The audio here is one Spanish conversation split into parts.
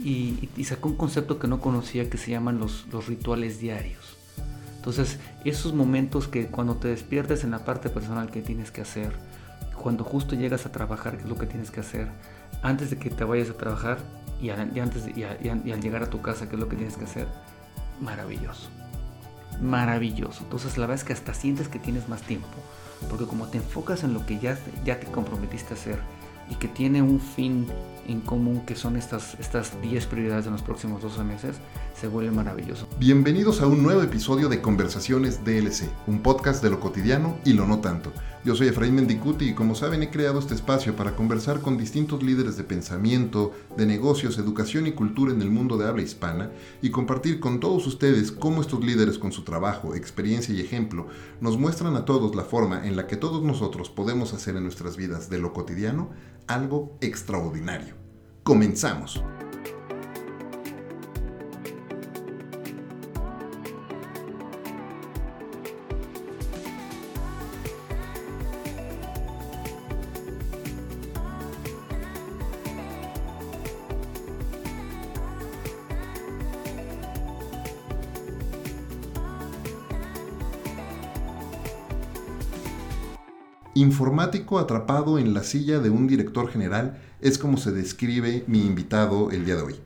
y, sacó un concepto que no conocía que se llaman los, los rituales diarios. Entonces, esos momentos que cuando te despiertes en la parte personal que tienes que hacer, cuando justo llegas a trabajar, qué es lo que tienes que hacer, antes de que te vayas a trabajar y, antes y, al llegar a tu casa, qué es lo que tienes que hacer, maravilloso. Maravilloso. Entonces, la verdad es que hasta sientes que tienes más tiempo, porque como te enfocas en lo que ya, ya te comprometiste a hacer y que tiene un fin en común que son estas, estas 10 prioridades en los próximos 12 meses, se vuelve maravilloso. Bienvenidos a un nuevo episodio de Conversaciones DLC, un podcast de lo cotidiano y lo no tanto. Yo soy Efraín Mendicuti y como saben he creado este espacio para conversar con distintos líderes de pensamiento, de negocios, educación y cultura en el mundo de habla hispana y compartir con todos ustedes cómo estos líderes con su trabajo, experiencia y ejemplo nos muestran a todos la forma en la que todos nosotros podemos hacer en nuestras vidas de lo cotidiano algo extraordinario. Comenzamos. Informático atrapado en la silla de un director general es como se describe mi invitado el día de hoy.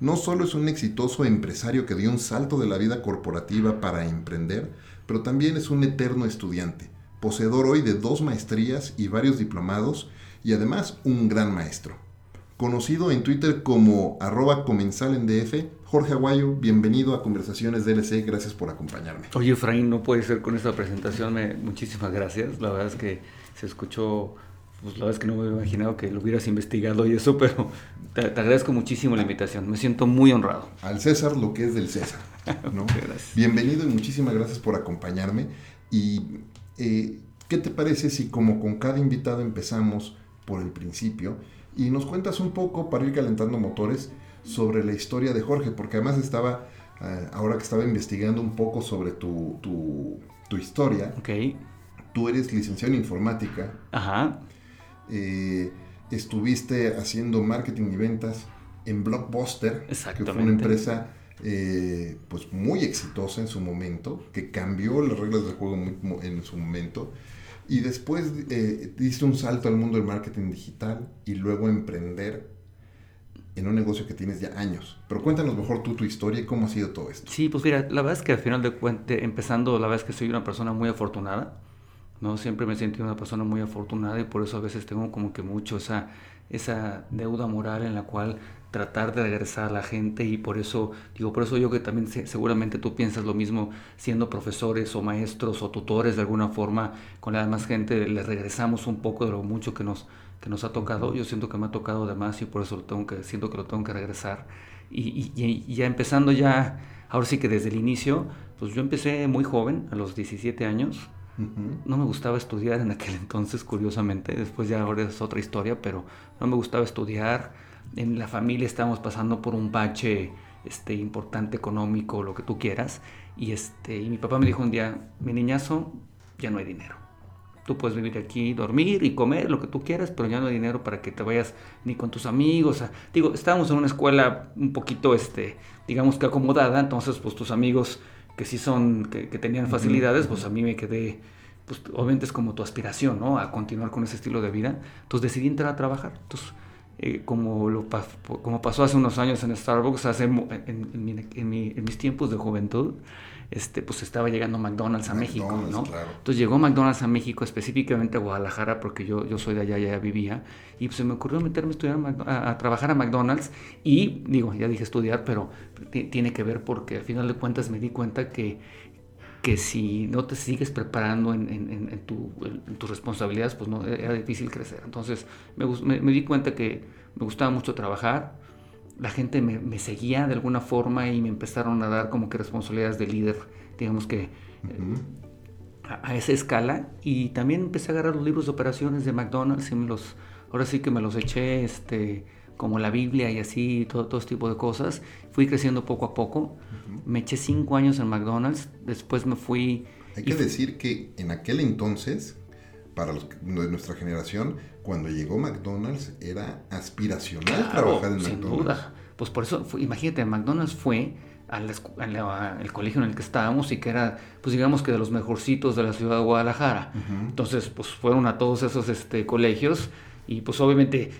No solo es un exitoso empresario que dio un salto de la vida corporativa para emprender, pero también es un eterno estudiante, poseedor hoy de dos maestrías y varios diplomados y además un gran maestro. Conocido en Twitter como arroba comensal en DF, Jorge Aguayo, bienvenido a Conversaciones DLC, gracias por acompañarme. Oye, Efraín, no puede ser con esta presentación, muchísimas gracias. La verdad es que se escuchó, pues la verdad es que no me había imaginado que lo hubieras investigado y eso, pero te, agradezco muchísimo la invitación, me siento muy honrado. Al César lo que es del César. ¿no? Bienvenido y muchísimas gracias por acompañarme. Y eh, ¿qué te parece si como con cada invitado empezamos por el principio y nos cuentas un poco para ir calentando motores sobre la historia de Jorge? Porque además estaba, eh, ahora que estaba investigando un poco sobre tu, tu, tu historia. Okay tú eres licenciado en informática. Ajá. Eh, estuviste haciendo marketing y ventas en Blockbuster, que fue una empresa eh, pues muy exitosa en su momento, que cambió las reglas del juego en su momento. Y después eh, diste un salto al mundo del marketing digital y luego emprender en un negocio que tienes ya años. Pero cuéntanos mejor tú tu historia y cómo ha sido todo esto. Sí, pues mira, la verdad es que al final de cuentas, empezando, la verdad es que soy una persona muy afortunada. ¿no? Siempre me he sentido una persona muy afortunada y por eso a veces tengo como que mucho esa, esa deuda moral en la cual tratar de regresar a la gente y por eso, digo, por eso yo que también seguramente tú piensas lo mismo siendo profesores o maestros o tutores de alguna forma con la demás gente, les regresamos un poco de lo mucho que nos, que nos ha tocado. Yo siento que me ha tocado de más y por eso lo tengo que, siento que lo tengo que regresar. Y, y ya empezando ya, ahora sí que desde el inicio, pues yo empecé muy joven, a los 17 años, no me gustaba estudiar en aquel entonces, curiosamente. Después ya ahora es otra historia, pero no me gustaba estudiar. En la familia estábamos pasando por un bache este, importante económico, lo que tú quieras. Y, este, y mi papá me dijo un día, mi niñazo, ya no hay dinero. Tú puedes vivir aquí, dormir y comer lo que tú quieras, pero ya no hay dinero para que te vayas ni con tus amigos. digo, estábamos en una escuela un poquito, este, digamos que acomodada, entonces pues tus amigos que sí son, que, tenían facilidades, pues a mí me quedé, pues obviamente es como tu aspiración, ¿no? A continuar con ese estilo de vida. Entonces decidí entrar a trabajar. Entonces, eh, como, lo, como pasó hace unos años en Starbucks, hace, en mis tiempos de juventud, este, pues estaba llegando McDonald's a México, ¿no? Entonces llegó McDonald's a México, específicamente a Guadalajara, porque yo, yo soy de allá, ya vivía, y pues se me ocurrió meterme a, estudiar a, trabajar a McDonald's, y digo, ya dije estudiar, pero tiene que ver porque al final de cuentas me di cuenta que, que si no te sigues preparando en, en, tu, tus responsabilidades, pues no, era difícil crecer. Entonces me, me, me di cuenta que me gustaba mucho trabajar, la gente me, seguía de alguna forma y me empezaron a dar como que responsabilidades de líder, digamos que a, esa escala. Y también empecé a agarrar los libros de operaciones de McDonald's y los, ahora sí que me los eché este, como la Biblia y así, todo, todo tipo de cosas. Fui creciendo poco a poco. Me eché cinco años en McDonald's, después me fui... Hay que decir que en aquel entonces, para los de nuestra generación, cuando llegó McDonald's era aspiracional trabajar en sin McDonald's. Duda. Pues por eso, imagínate, McDonald's fue al, colegio en el que estábamos y que era, pues digamos que de los mejorcitos de la ciudad de Guadalajara. Entonces, pues fueron a todos esos este, colegios y pues obviamente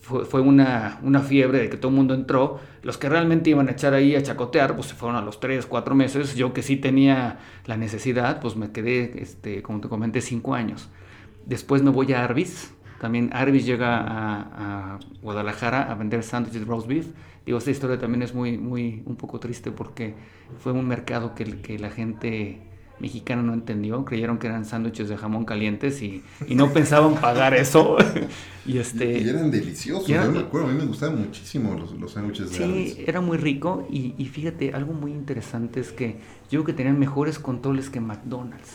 fue, una, una, fiebre de que todo el mundo entró. Los que realmente iban a echar ahí a chacotear, pues se fueron a los 3, 4 meses. Yo que sí tenía la necesidad, pues me quedé, este, como te comenté, 5 años. Después me voy a Arby's. También Arby's llega a, a Guadalajara a vender sándwiches de roast beef Digo, esta historia también es muy, muy, un poco triste porque fue un mercado que, que la gente mexicana no entendió, creyeron que eran sándwiches de jamón calientes y, y no pensaban pagar eso. y, este, y eran deliciosos, yo me acuerdo, a mí me gustaban muchísimo los, los sándwiches de Sí, era muy rico y, y, fíjate, algo muy interesante es que yo creo que tenían mejores controles que McDonald's.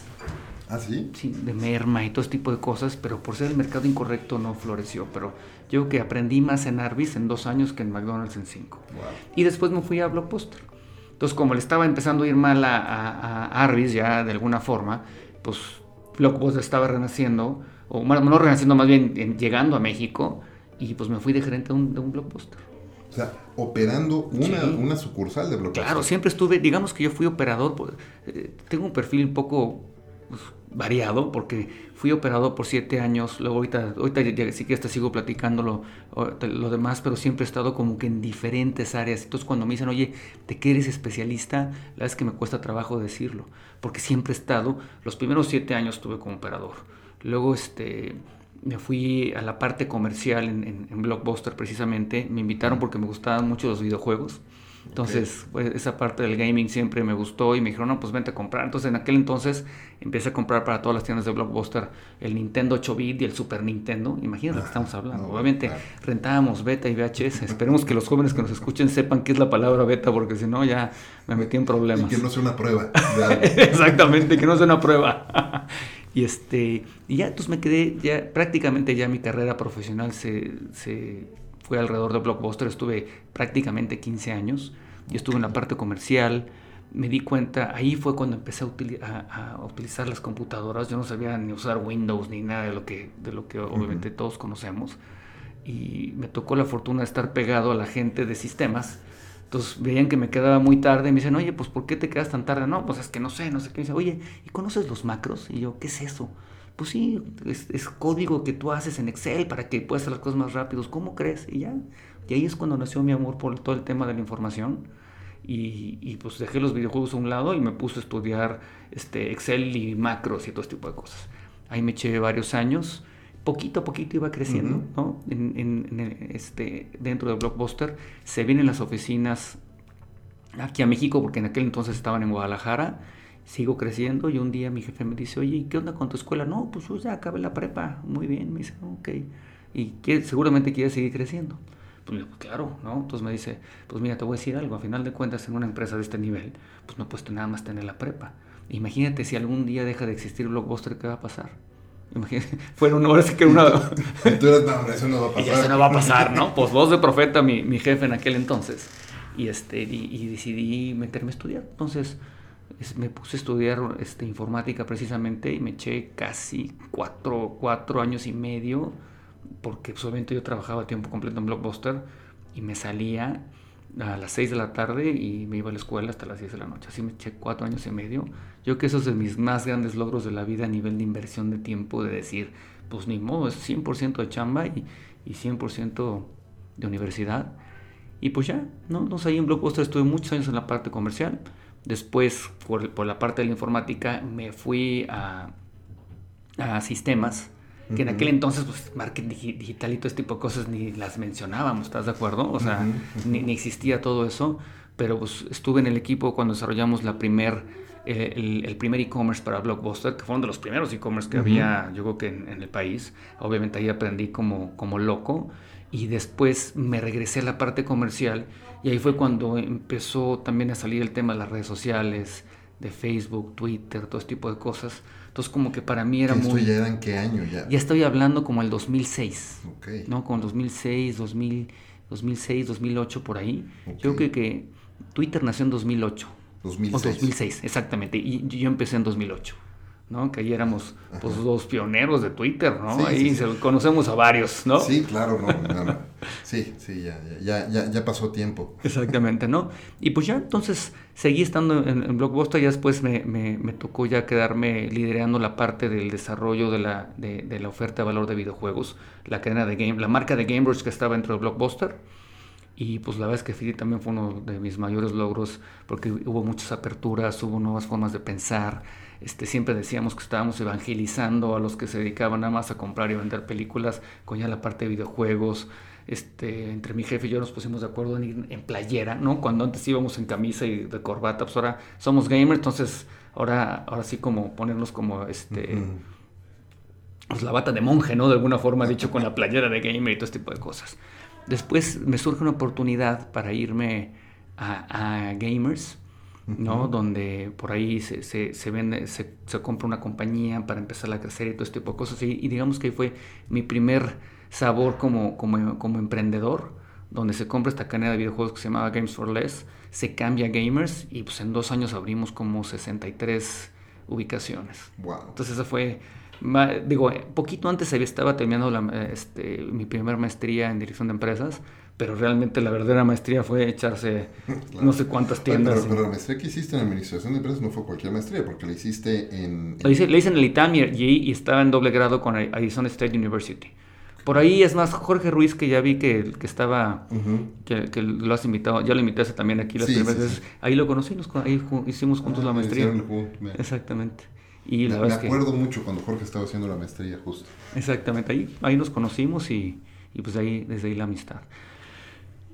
¿Ah, sí? Sí, de merma y todo ese tipo de cosas, pero por ser el mercado incorrecto no floreció. Pero yo que aprendí más en Arby's en dos años que en McDonald's en cinco. Y después me fui a Blockbuster. Entonces, como le estaba empezando a ir mal a, a, Arby's ya de alguna forma, pues Blockbuster estaba renaciendo, o no renaciendo, más bien llegando a México, y pues me fui de gerente de un, de un Blockbuster. O sea, operando una, una, sucursal de Blockbuster. Claro, siempre estuve, digamos que yo fui operador, pues, eh, tengo un perfil un poco variado porque fui operado por siete años, luego ahorita, ahorita sí que hasta sigo platicando lo, demás, pero siempre he estado como que en diferentes áreas. Entonces cuando me dicen, oye, ¿de qué eres especialista? La verdad es que me cuesta trabajo decirlo, porque siempre he estado, los primeros siete años estuve como operador. Luego este, me fui a la parte comercial en Blockbuster precisamente, me invitaron porque me gustaban mucho los videojuegos. Entonces, pues, esa parte del gaming siempre me gustó y me dijeron, no, pues vente a comprar. Entonces, en aquel entonces empecé a comprar para todas las tiendas de Blockbuster el Nintendo 8-bit y el Super Nintendo. Imagínate lo que estamos hablando. Obviamente, rentábamos beta y VHS. Esperemos que los jóvenes que nos escuchen sepan qué es la palabra beta, porque si no, ya me metí en problemas. Y que no sea una prueba. Exactamente, que no sea una prueba. y este y ya, entonces me quedé, ya prácticamente ya mi carrera profesional se, se fue alrededor de Blockbuster, estuve prácticamente 15 años y estuve en la parte comercial. Me di cuenta, ahí fue cuando empecé a, utilizar las computadoras. Yo no sabía ni usar Windows ni nada de lo que, de lo que obviamente todos conocemos. Y me tocó la fortuna de estar pegado a la gente de sistemas. Entonces veían que me quedaba muy tarde y me dicen, oye, pues ¿por qué te quedas tan tarde? No, pues es que no sé, no sé qué. Me dice, oye, ¿y conoces los macros? Y yo, ¿qué es eso? Pues sí, es, código que tú haces en Excel para que puedas hacer las cosas más rápidos. ¿Cómo crees? Y ya. Y ahí es cuando nació mi amor por todo el tema de la información. Y, pues dejé los videojuegos a un lado y me puse a estudiar este, Excel y macros y todo este tipo de cosas. Ahí me eché varios años. Poquito a poquito iba creciendo, ¿no? En, este, dentro de Blockbuster. Se vienen las oficinas aquí a México, porque en aquel entonces estaban en Guadalajara sigo creciendo y un día mi jefe me dice, oye, ¿qué onda con tu escuela? No, pues yo ya acabé la prepa, muy bien, me dice, ok, y seguramente quieres seguir creciendo. Pues, pues claro, ¿no? Entonces me dice, pues mira, te voy a decir algo, a final de cuentas en una empresa de este nivel, pues no puedes nada más tener la prepa. Imagínate si algún día deja de existir Blockbuster, ¿qué va a pasar? Imagínate, fueron horas que una... Tú eres, no, eso no va a pasar. eso no va a pasar, ¿no? Pues voz de profeta, mi, mi jefe en aquel entonces. Y, este, y, y decidí meterme a estudiar. Entonces, me puse a estudiar este, informática precisamente y me eché casi cuatro, cuatro años y medio, porque solamente yo trabajaba a tiempo completo en Blockbuster y me salía a las 6 de la tarde y me iba a la escuela hasta las 10 de la noche. Así me eché cuatro años y medio. Yo creo que eso es de mis más grandes logros de la vida a nivel de inversión de tiempo, de decir, pues ni modo, es 100% de chamba y, y 100% de universidad. Y pues ya, ¿no? Entonces ahí en Blockbuster estuve muchos años en la parte comercial. Después, por, la parte de la informática, me fui a, a sistemas, que en aquel entonces, pues, marketing digital y todo este tipo de cosas ni las mencionábamos, ¿estás de acuerdo? O sea, ni, existía todo eso, pero pues estuve en el equipo cuando desarrollamos la primer, eh, el, primer e-commerce para Blockbuster, que fueron de los primeros e-commerce que había, yo creo que en, el país. Obviamente ahí aprendí como, como loco y después me regresé a la parte comercial y ahí fue cuando empezó también a salir el tema de las redes sociales, de Facebook, Twitter, todo ese tipo de cosas. Entonces como que para mí era ¿Esto muy... ya era en qué año ya? Ya estoy hablando como el 2006, Ok. ¿no? El 2006, 2000, 2006, 2008 por ahí. Ok. Yo creo que Twitter nació en 2008. 2006. O 2006, exactamente. Y yo empecé en 2008. ¿No? Que ahí éramos pues los pioneros de Twitter, ¿no? Sí, ahí sí, se- conocemos a varios, ¿no? Sí, claro, no, no, no. Sí, sí, ya, ya, ya, ya pasó tiempo. Exactamente, ¿no? Y pues ya entonces seguí estando en, en Blockbuster, ya después me, me- me tocó ya quedarme liderando la parte del desarrollo de la, de, de la oferta de valor de videojuegos, la cadena de Game, la marca de Gamebridge que estaba dentro de Blockbuster. Y pues la verdad es que Philly también fue uno de mis mayores logros porque hubo muchas aperturas, hubo nuevas formas de pensar. Este, siempre decíamos que estábamos evangelizando a los que se dedicaban nada más a comprar y vender películas con ya la parte de videojuegos. Este, entre mi jefe y yo nos pusimos de acuerdo en ir en playera, ¿no? Cuando antes íbamos en camisa y de corbata, pues ahora somos gamers, entonces ahora, ahora sí como ponernos como este pues, la bata de monje, ¿no? De alguna forma dicho con la playera de gamer y todo este tipo de cosas. Después me surge una oportunidad para irme a, a Gamers, ¿no? Donde por ahí se, se, se vende, se, se compra una compañía para empezar a crecer y todo este tipo de cosas. Y, y digamos que ahí fue mi primer sabor como, como, como emprendedor, donde se compra esta cadena de videojuegos que se llamaba Games for Less, se cambia a Gamers y pues en dos años abrimos como 63 ubicaciones. Wow. Entonces esa fue, digo, eh, poquito antes había estaba terminando la, este, mi primer maestría en dirección de empresas, pero realmente la verdadera maestría fue echarse Claro. no sé cuántas tiendas. Pero, la maestría que hiciste en administración de empresas no fue cualquier maestría, porque la hiciste en... Lo hice, lo hice en el ITAM y, estaba en doble grado con Arizona State University. Por ahí es más Jorge Ruiz, que ya vi que, que estaba, Ujú. que, que lo has invitado, ya lo invitaste también aquí las Sí, primeras sí, veces. sí. Ahí lo conocí, nos ahí hicimos juntos la Ah, maestría. el me- Exactamente. Y Me, la me que... acuerdo mucho cuando Jorge estaba haciendo la maestría, justo. Exactamente, ahí, ahí nos conocimos y, y pues ahí, desde ahí la amistad.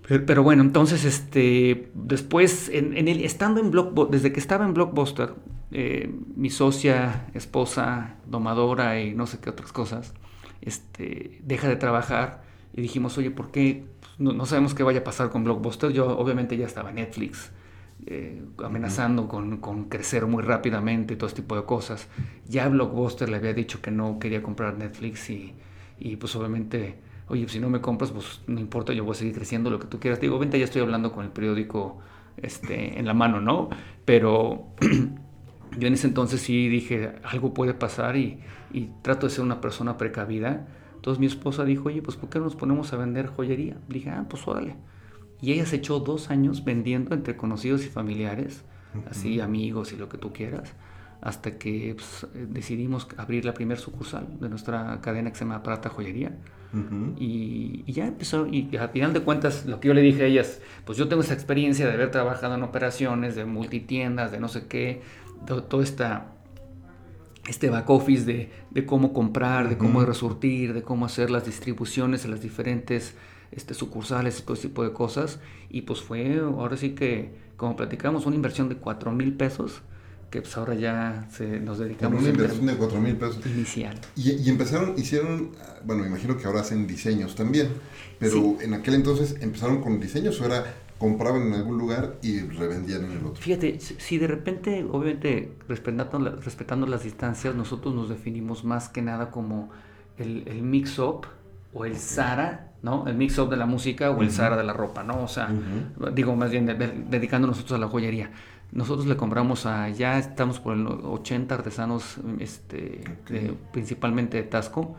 Pero, pero bueno, entonces, este, después, en, en el, estando en Blockbuster, desde que estaba en Blockbuster, eh, mi socia, esposa, domadora y no sé qué otras cosas, este, deja de trabajar y dijimos, oye, ¿por qué? Pues, No, no sabemos qué vaya a pasar con Blockbuster. Yo obviamente ya estaba en Netflix, eh, amenazando con, con crecer muy rápidamente y todo este tipo de cosas. Ya Blockbuster le había dicho que no quería comprar Netflix y, y pues obviamente, oye, si no me compras, pues no importa, yo voy a seguir creciendo lo que tú quieras. Digo, obviamente ya estoy hablando con el periódico este, en la mano, ¿no? Pero yo en ese entonces sí dije, algo puede pasar y, y trato de ser una persona precavida. Entonces mi esposa dijo, oye, pues ¿por qué no nos ponemos a vender joyería? Le dije, ah, pues órale. Y ella se echó dos años vendiendo entre conocidos y familiares, así amigos y lo que tú quieras, hasta que pues, decidimos abrir la primera sucursal de nuestra cadena que se llama Prata Joyería. Y, y ya empezó, y al final de cuentas, lo que yo le dije a ellas, pues yo tengo esa experiencia de haber trabajado en operaciones, de multitiendas, de no sé qué, to- todo esta, este back office de, de cómo comprar, de cómo resurtir, de cómo hacer las distribuciones en las diferentes este, sucursales todo ese tipo de cosas. Y pues fue, ahora sí que, como platicamos, una inversión de 4 mil pesos, que pues ahora ya se, nos dedicamos una a inversión de 4 mil pesos. inicial. Y, y empezaron, hicieron, bueno, me imagino que ahora hacen diseños también, pero Sí. en aquel entonces empezaron con diseños o era compraban en algún lugar y revendían en el otro. Fíjate, si de repente, obviamente, respetando, respetando las distancias, nosotros nos definimos más que nada como el, el mix-up o el Zara, ¿no? El mix-up de la música o el. Zara de la ropa, ¿no? O sea, digo, más bien de- de- dedicando nosotros a la joyería. Nosotros le compramos a, ya estamos por el 80 artesanos, este, de- principalmente de Tasco.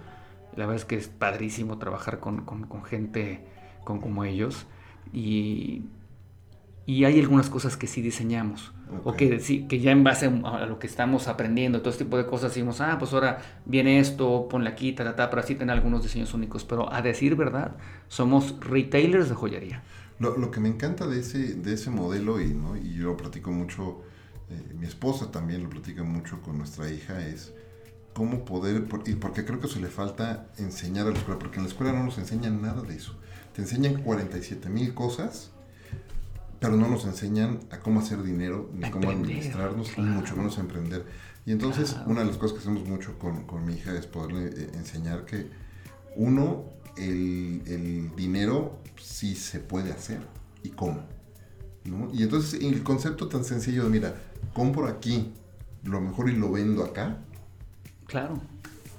La verdad es que es padrísimo trabajar con, con- con gente con, como ellos. Y, y hay algunas cosas que sí diseñamos. O que, sí, que ya en base a lo que estamos aprendiendo, todo este tipo de cosas, decimos, ah, pues ahora viene esto, ponle aquí, ta, ta, ta, pero así tener algunos diseños únicos. Pero a decir verdad, somos retailers de joyería. Lo, lo que me encanta de ese, de ese modelo, y, ¿no? y yo lo platico mucho, eh, mi esposa también lo platica mucho con nuestra hija, es cómo poder, por- y porque creo que eso le falta enseñar a la escuela, porque en la escuela no nos enseñan nada de eso. Te enseñan 47 mil cosas, pero no nos enseñan a cómo hacer dinero, ni cómo Emprender, administrarnos, claro. ni mucho menos a emprender. Y entonces, Claro. una de las cosas que hacemos mucho con, con mi hija es poderle eh, enseñar que uno el, el dinero sí se puede hacer y cómo. ¿no? Y entonces el concepto tan sencillo de, mira, compro aquí lo mejor y lo vendo acá. Claro.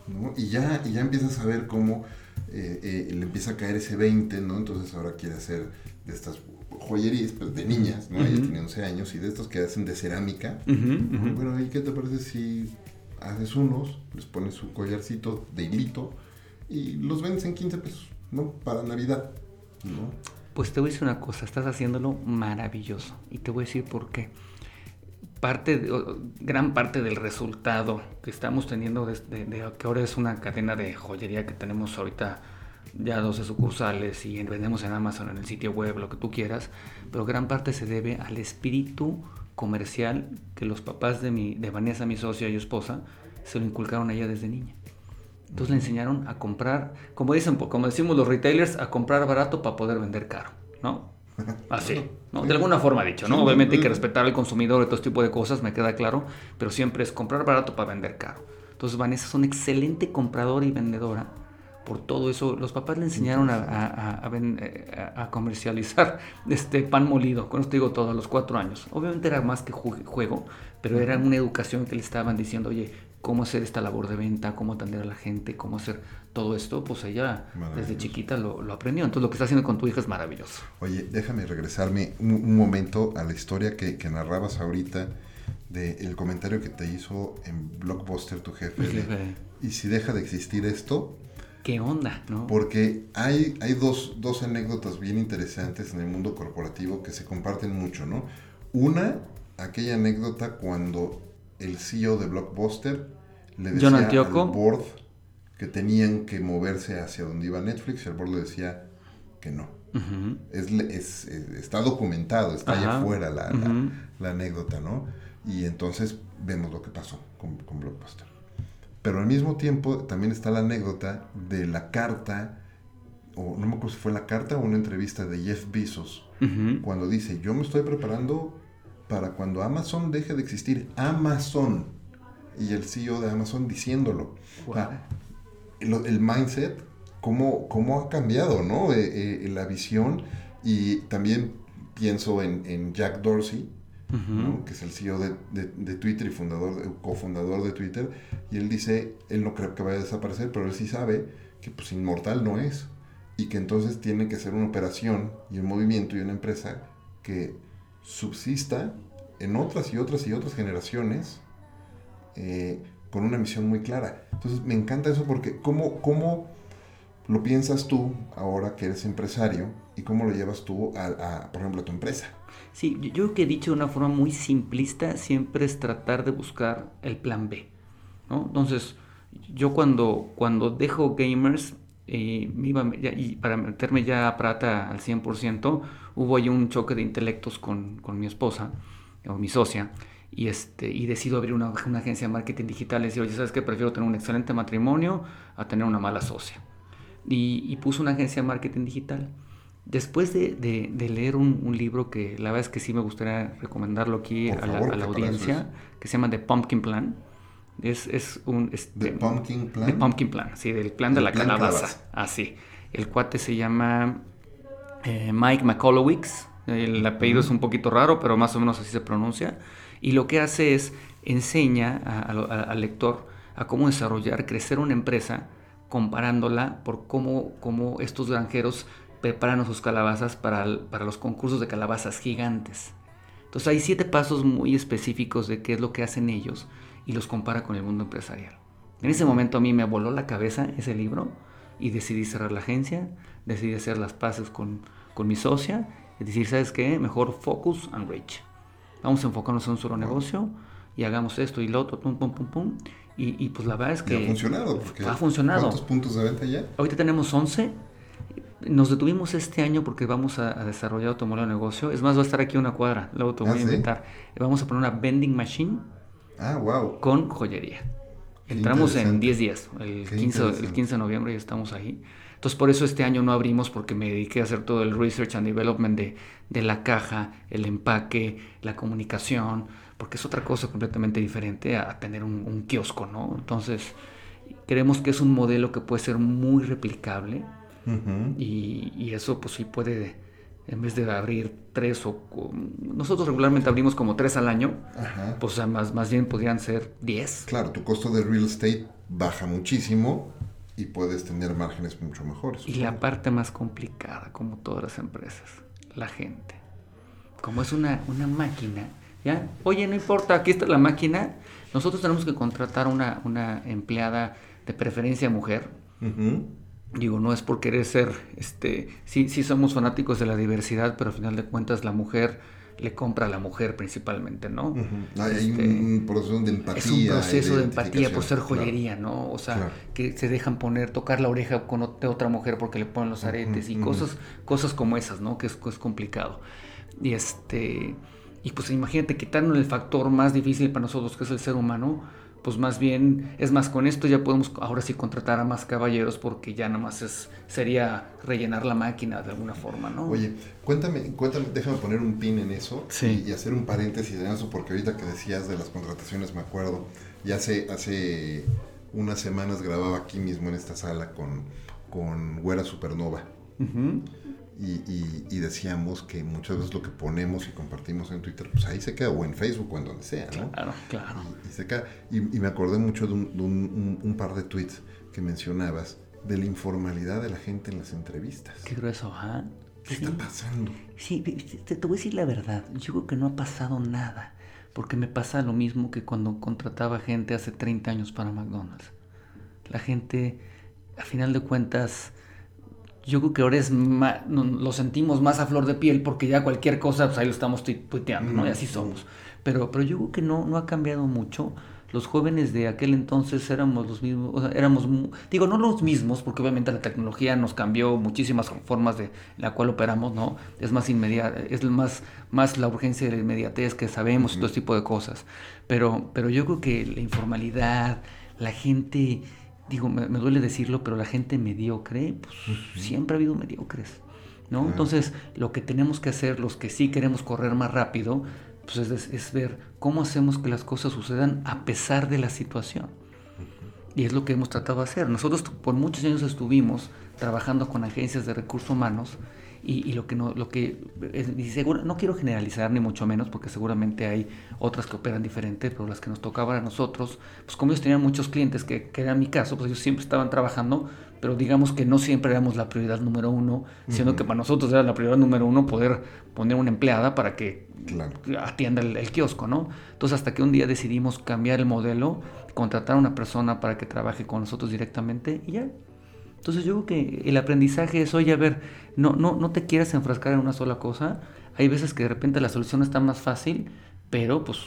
¿no? Y, ya, y ya empiezas a ver cómo eh, eh, le empieza a caer ese 20, ¿no? Entonces ahora quiere hacer de estas joyerías, pero de niñas, ¿no? Ella tiene 11 años y de estos que hacen de cerámica. Bueno, ¿y qué te parece si haces unos, les pones su collarcito de hilito y los vendes en 15 pesos, ¿no? Para Navidad, ¿no? Pues te voy a decir una cosa, estás haciéndolo maravilloso y te voy a decir por qué. Parte gran parte del resultado que estamos teniendo de, que ahora es una cadena de joyería que tenemos ahorita ya 12 sucursales y vendemos en Amazon, en el sitio web, lo que tú quieras, pero gran parte se debe al espíritu comercial que los papás de, mi, de Vanessa, mi socia y esposa, se lo inculcaron a ella desde niña. Entonces le enseñaron a comprar, como dicen, como decimos los retailers, a comprar barato para poder vender caro, ¿no? Así, ¿no? De alguna forma dicho, ¿no? Obviamente hay que respetar al consumidor y todo este tipo de cosas, me queda claro, pero siempre es comprar barato para vender caro. Entonces Vanessa es una excelente compradora y vendedora por todo eso. Los papás le enseñaron a, a, comercializar este pan molido, con esto digo todo, a los cuatro años. Obviamente era más que juego, pero era una educación que le estaban diciendo, oye, cómo hacer esta labor de venta, cómo atender a la gente, cómo hacer todo esto, pues ella desde chiquita lo, aprendió. Entonces lo que está haciendo con tu hija es maravilloso. Oye, déjame regresarme un, momento a la historia que, narrabas ahorita del comentario que te hizo en Blockbuster tu jefe. y si deja de existir esto... ¿Qué onda? ¿no? Porque hay, hay dos, dos anécdotas bien interesantes en el mundo corporativo que se comparten mucho, ¿no? Una, aquella anécdota cuando el CEO de Blockbuster le decía al board que tenían que moverse hacia donde iba Netflix y el board le decía que no. es, está documentado, está allá afuera la, la, anécdota, ¿no? Y entonces vemos lo que pasó con, con, Blockbuster. Pero al mismo tiempo también está la anécdota de la carta, o no me acuerdo si fue la carta o una entrevista de Jeff Bezos, cuando dice, yo me estoy preparando para cuando Amazon deje de existir. Amazon. Y el CEO de Amazon diciéndolo. el, mindset, cómo, cómo, ha cambiado, ¿no? Eh, eh, la visión. Y también pienso en, Jack Dorsey, que es el CEO de, Twitter y fundador, cofundador de Twitter. Y él dice, él no cree que vaya a desaparecer, pero él sí sabe que pues inmortal no es. Y que entonces tiene que ser una operación y un movimiento y una empresa que subsista en otras y otras y otras generaciones eh, con una misión muy clara. Entonces me encanta eso porque ¿cómo, cómo lo piensas tú ahora que eres empresario y cómo lo llevas tú a, por ejemplo, a tu empresa. Sí, yo que he dicho de una forma muy simplista siempre es tratar de buscar el plan B. Entonces, yo cuando, cuando dejo gamers eh, iba, y para meterme ya a Prata al 100%, hubo ahí un choque de intelectos con, con mi esposa o mi socia, y, este, y decido abrir una, una agencia de marketing digital. Y decir, oye, ¿sabes qué? Prefiero tener un excelente matrimonio a tener una mala socia. Y, y puse una agencia de marketing digital. Después de, de, leer un, un, libro que la verdad es que sí me gustaría recomendarlo aquí a, la, a la, audiencia, que se llama The Pumpkin Plan. Es, es un... Este, ¿The Pumpkin Plan? The Pumpkin Plan, sí, del plan de la calabaza. Así. Ah, el cuate se llama eh, Mike McCollowicz el apellido es un poquito raro, pero más o menos así se pronuncia. Y lo que hace es enseña al lector a cómo desarrollar, crecer una empresa comparándola por cómo, cómo estos granjeros preparan sus calabazas para, para los concursos de calabazas gigantes. Entonces hay siete pasos muy específicos de qué es lo que hacen ellos y los compara con el mundo empresarial. En ese momento a mí me voló la cabeza ese libro y decidí cerrar la agencia, decidí hacer las paces con, con mi socia es decir, ¿sabes qué? Mejor focus and reach. Vamos a enfocarnos en un solo negocio y hagamos esto y lo otro, pum, pum, pum, pum. Y, pues la verdad es que... ha funcionado. ha funcionado. ¿Cuántos puntos de venta ya? Ahorita tenemos 11. Nos detuvimos este año porque vamos a, desarrollar otro modelo de negocio. Es más, va a estar aquí una cuadra. Luego te voy a ah, invitar. Vamos a poner una vending machine. Ah, wow. Con joyería. Entramos en 10 días. El 15, el 15 de noviembre ya estamos ahí. Entonces por eso este año no abrimos porque me dediqué a hacer todo el research and development de, la caja, el empaque, la comunicación, porque es otra cosa completamente diferente a, tener un, kiosco, ¿no? Entonces creemos que es un modelo que puede ser muy replicable y, y, eso pues sí puede, en vez de abrir tres o... Nosotros regularmente abrimos como tres al año, pues más, más bien podrían ser diez. Claro, tu costo de real estate baja muchísimo y puedes tener márgenes mucho mejores. Y la parte más complicada, como todas las empresas, la gente. Como es una, una máquina, ¿ya? Oye, no importa, aquí está la máquina. Nosotros tenemos que contratar una, una empleada de preferencia mujer. Digo, no es por querer ser, este, sí, sí somos fanáticos de la diversidad, pero al final de cuentas la mujer le compra a la mujer principalmente, ¿no? Hay este, un proceso de empatía. Es un proceso de, empatía por ser joyería, ¿no? O sea, que se dejan poner, tocar la oreja con otra mujer porque le ponen los aretes y cosas, cosas como esas, ¿no? Que es, es complicado. Y este, y pues imagínate quitarnos el factor más difícil para nosotros, que es el ser humano, pues más bien, es más, con esto ya podemos ahora sí contratar a más caballeros porque ya nada más es, sería rellenar la máquina de alguna forma, ¿no? Oye, cuéntame, cuéntame, déjame poner un pin en eso y, hacer un paréntesis en eso porque ahorita que decías de las contrataciones me acuerdo, ya hace, hace unas semanas grababa aquí mismo en esta sala con, con Güera Supernova. Y, decíamos que muchas veces lo que ponemos y compartimos en Twitter, pues ahí se queda, o en Facebook o en donde sea, ¿no? Claro, claro. Y, se queda. y, me acordé mucho de, un, par de tweets que mencionabas de la informalidad de la gente en las entrevistas. Qué grueso, ¿ah? ¿Qué está pasando? Sí, te, te voy a decir la verdad. Yo creo que no ha pasado nada. Porque me pasa lo mismo que cuando contrataba gente hace 30 años para McDonald's. La gente, a final de cuentas, yo creo que ahora es lo sentimos más a flor de piel porque ya cualquier cosa, pues ahí lo estamos tuiteando, ¿no? Y así somos. Pero, pero yo creo que no, no ha cambiado mucho. Los jóvenes de aquel entonces éramos los mismos, o sea, éramos, digo, no los mismos, porque obviamente la tecnología nos cambió muchísimas formas de la cual operamos, ¿no? Es más inmediata, es más, más la urgencia de la inmediatez que sabemos y todo ese tipo de cosas. Pero, pero yo creo que la informalidad, la gente digo, me, duele decirlo, pero la gente mediocre, pues siempre ha habido mediocres, ¿no? Entonces, lo que tenemos que hacer, los que sí queremos correr más rápido, pues es, ver cómo hacemos que las cosas sucedan a pesar de la situación. Y es lo que hemos tratado de hacer. Nosotros por muchos años estuvimos trabajando con agencias de recursos humanos y, lo que no, lo que seguro, no quiero generalizar ni mucho menos, porque seguramente hay otras que operan diferente, pero las que nos tocaban a nosotros, pues como ellos tenían muchos clientes, que, que era mi caso, pues ellos siempre estaban trabajando, pero digamos que no siempre éramos la prioridad número uno, siendo que para nosotros era la prioridad número uno poder poner una empleada para que atienda el, el, kiosco, ¿no? Entonces hasta que un día decidimos cambiar el modelo, contratar a una persona para que trabaje con nosotros directamente y ya entonces yo creo que el aprendizaje es, oye, a ver, no, no, no te quieras enfrascar en una sola cosa. Hay veces que de repente la solución está más fácil, pero pues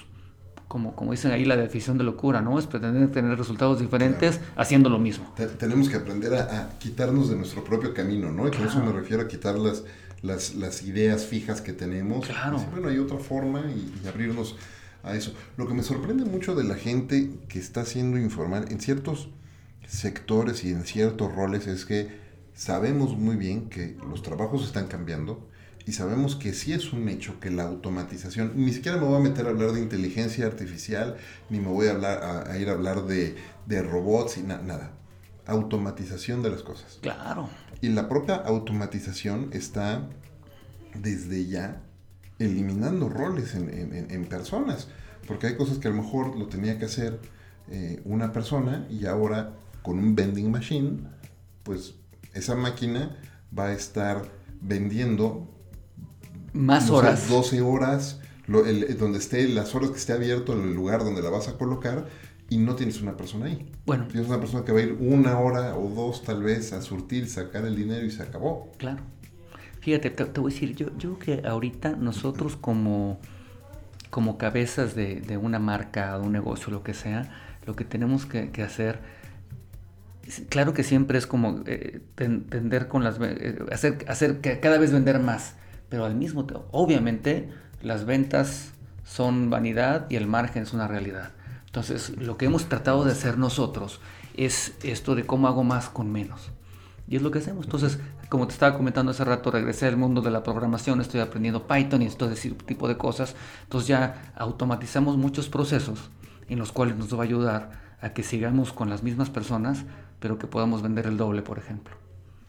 como, como dicen ahí la definición de locura, ¿no? Es pretender tener resultados diferentes haciendo lo mismo. tenemos que aprender a, quitarnos de nuestro propio camino, ¿no? Y con eso me refiero a quitar las, las, ideas fijas que tenemos. Claro. bueno, hay otra forma y, y, abrirnos a eso. Lo que me sorprende mucho de la gente que está siendo informal en ciertos sectores y en ciertos roles es que sabemos muy bien que los trabajos están cambiando y sabemos que sí es un hecho que la automatización, ni siquiera me voy a meter a hablar de inteligencia artificial, ni me voy a, hablar, a, ir a hablar de, robots y nada, automatización de las cosas. Claro. Y la propia automatización está desde ya eliminando roles en, personas, porque hay cosas que a lo mejor lo tenía que hacer eh, una persona y ahora con un vending machine, pues esa máquina va a estar vendiendo más horas. 12 horas, donde esté, las horas que esté abierto, en el lugar donde la vas a colocar, y no tienes una persona ahí. Bueno. Tienes una persona que va a ir una hora o dos tal vez a surtir, sacar el dinero y se acabó. Claro. Fíjate, te, voy a decir, yo, yo creo que ahorita nosotros como, como cabezas de, una marca, de un negocio, lo que sea, lo que tenemos que, que hacer claro que siempre es como eh, tender con las eh, hacer hacer cada vez vender más pero al mismo tiempo obviamente las ventas son vanidad y el margen es una realidad. Entonces lo que hemos tratado de hacer nosotros es esto de cómo hago más con menos. Y es lo que hacemos. Entonces como te estaba comentando hace rato regresé al mundo de la programación estoy aprendiendo Python y todo ese tipo de cosas. Entonces ya automatizamos muchos procesos en los cuales nos va a ayudar a que sigamos con las mismas personas pero que podamos vender el doble, por ejemplo.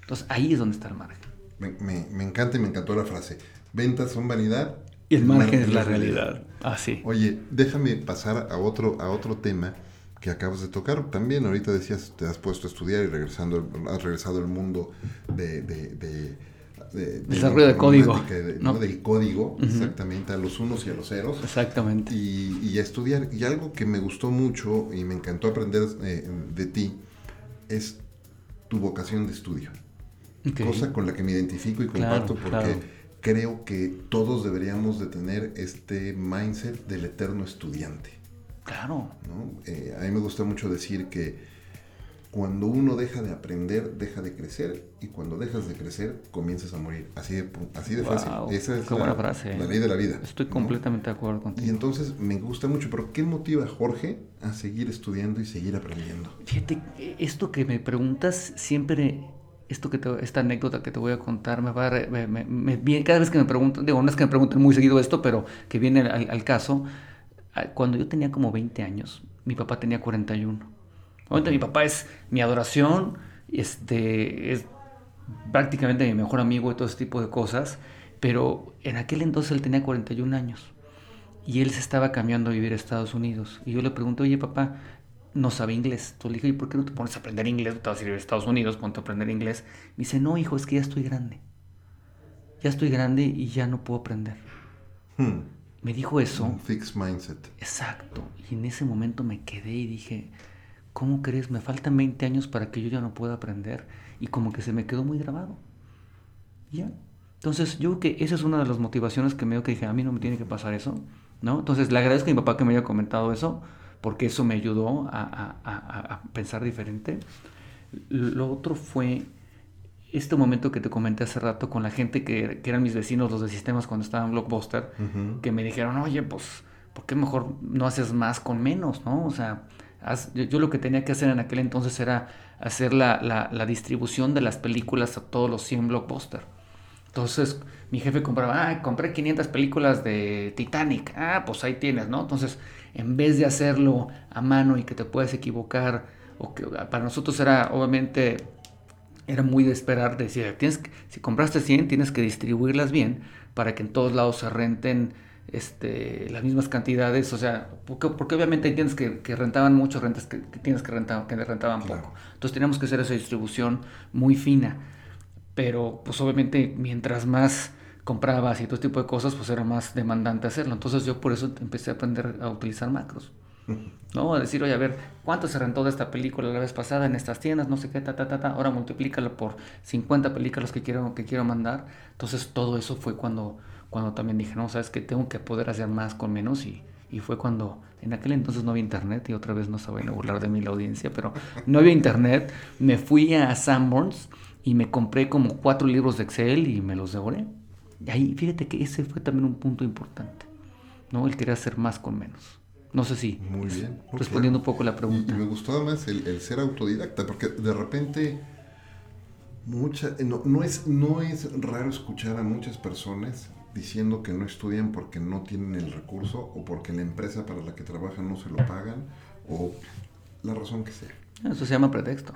Entonces ahí es donde está el margen. Me, encanta y me encantó la frase. Ventas son vanidad. Y el, margen, es la realidad. Así. Ah, Oye, déjame pasar a otro, a otro tema que acabas de tocar. También ahorita decías, te has puesto a estudiar y regresando, has regresado al mundo de, de, desarrollo de código. ¿no? Del código, exactamente, a los unos y a los ceros. Exactamente. Y, y, estudiar. Y algo que me gustó mucho y me encantó aprender eh, de ti es tu vocación de estudio. Cosa con la que me identifico y comparto porque creo que todos deberíamos de tener este mindset del eterno estudiante. Claro. Eh, a mí me gusta mucho decir que cuando uno deja de aprender, deja de crecer, y cuando dejas de crecer, comienzas a morir. Así de, así de fácil. Esa es la, frase. la, ley de la vida. Estoy completamente de acuerdo contigo. Y entonces me gusta mucho, pero ¿qué motiva a Jorge a seguir estudiando y seguir aprendiendo? Fíjate, esto que me preguntas siempre esto que esta anécdota que te voy a contar me va a, me, cada vez que me preguntan, digo, no es que me pregunten muy seguido esto, pero que viene al, caso, cuando yo tenía como 20 años, mi papá tenía 41. Obviamente mi papá es mi adoración, este, es prácticamente mi mejor amigo y todo ese tipo de cosas, pero en aquel entonces él tenía 41 años y él se estaba cambiando a vivir a Estados Unidos. Y yo le pregunté, oye papá, no sabe inglés. Entonces le dije, ¿y por qué no te pones a aprender inglés? Te vas a ir a Estados Unidos, ponte a aprender inglés. Me dice, no, hijo, es que ya estoy grande. Ya estoy grande y ya no puedo aprender. Hmm. Me dijo eso. Un fixed mindset. Exacto. Y en ese momento me quedé y dije, ¿cómo crees? Me faltan 20 años para que yo ya no pueda aprender. Y como que se me quedó muy grabado. ya. Entonces, yo creo que esa es una de las motivaciones que me dio que dije, a mí no me tiene que pasar eso. ¿no? Entonces, le agradezco a mi papá que me haya comentado eso porque eso me ayudó a, pensar diferente. Lo otro fue este momento que te comenté hace rato con la gente que, eran mis vecinos, los de sistemas cuando estaba en Blockbuster, que me dijeron, oye, pues, ¿por qué mejor no haces más con menos, no? O sea, yo, lo que tenía que hacer en aquel entonces era hacer la, distribución de las películas a todos los 100 Blockbuster. Entonces, mi jefe compraba, ah, compré 500 películas de Titanic. Ah, pues ahí tienes, ¿no? Entonces, en vez de hacerlo a mano y que te puedas equivocar, o que para nosotros era obviamente era muy de esperar, decir, tienes si compraste 100 tienes que distribuirlas bien para que en todos lados se renten este, las mismas cantidades, o sea, porque, porque obviamente tienes que, que rentaban mucho, rentas que, tienes que rentar, que rentaban poco. Entonces teníamos que hacer esa distribución muy fina, pero pues obviamente mientras más comprabas y todo tipo de cosas, pues era más demandante hacerlo. Entonces yo por eso empecé a aprender a utilizar macros. ¿No? A decir, oye, a ver, ¿cuánto se rentó de esta película la vez pasada en estas tiendas? No sé qué, ta, ta, ta, ta. Ahora multiplícalo por 50 películas que quiero, que quiero mandar. Entonces todo eso fue cuando, cuando también dije, no, sabes que tengo que poder hacer más con menos y, y fue cuando en aquel entonces no había internet y otra vez no a burlar de mí la audiencia, pero no había internet. Me fui a Sanborns y me compré como cuatro libros de Excel y me los devoré. Y ahí, fíjate que ese fue también un punto importante, ¿no? El querer hacer más con menos. No sé si Muy bien. respondiendo un poco la pregunta. Y, me gustó además el, ser autodidacta, porque de repente mucha, no, no, es, no es raro escuchar a muchas personas diciendo que no estudian porque no tienen el recurso o porque la empresa para la que trabajan no se lo pagan o la razón que sea. Eso se llama pretexto.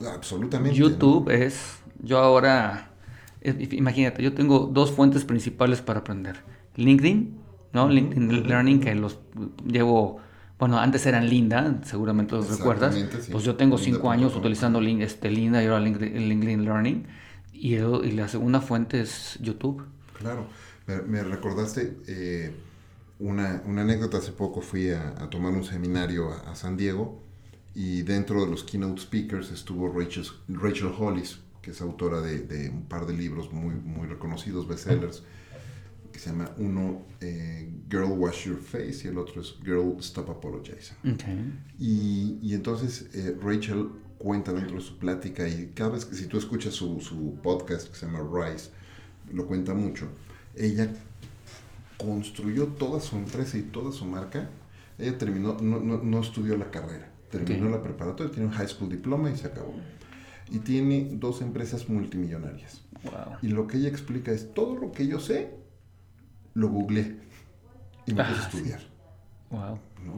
absolutamente. YouTube es, yo ahora imagínate, yo tengo dos fuentes principales para aprender. LinkedIn, ¿no? LinkedIn Learning, que los llevo, bueno, antes eran Linda, seguramente los recuerdas. Pues yo tengo cinco años utilizando este, Linda y ahora LinkedIn Learning. Y, y, la segunda fuente es YouTube. Claro, me, recordaste eh, una, una, anécdota. Hace poco fui a, tomar un seminario a, San Diego y dentro de los keynote speakers estuvo Rachel, Rachel Hollis que es autora de, un par de libros muy, muy reconocidos, bestsellers, que se llama uno eh, Girl Wash Your Face y el otro es Girl Stop Apologizing. Y, y, entonces eh, Rachel cuenta dentro de su plática y cada vez que si tú escuchas su, su podcast que se llama Rise, lo cuenta mucho, ella construyó toda su empresa y toda su marca. Ella terminó, no, no, no estudió la carrera, terminó la preparatoria, tiene un high school diploma y se acabó y tiene dos empresas multimillonarias. Y lo que ella explica es, todo lo que yo sé, lo googleé y me puse a ah, estudiar.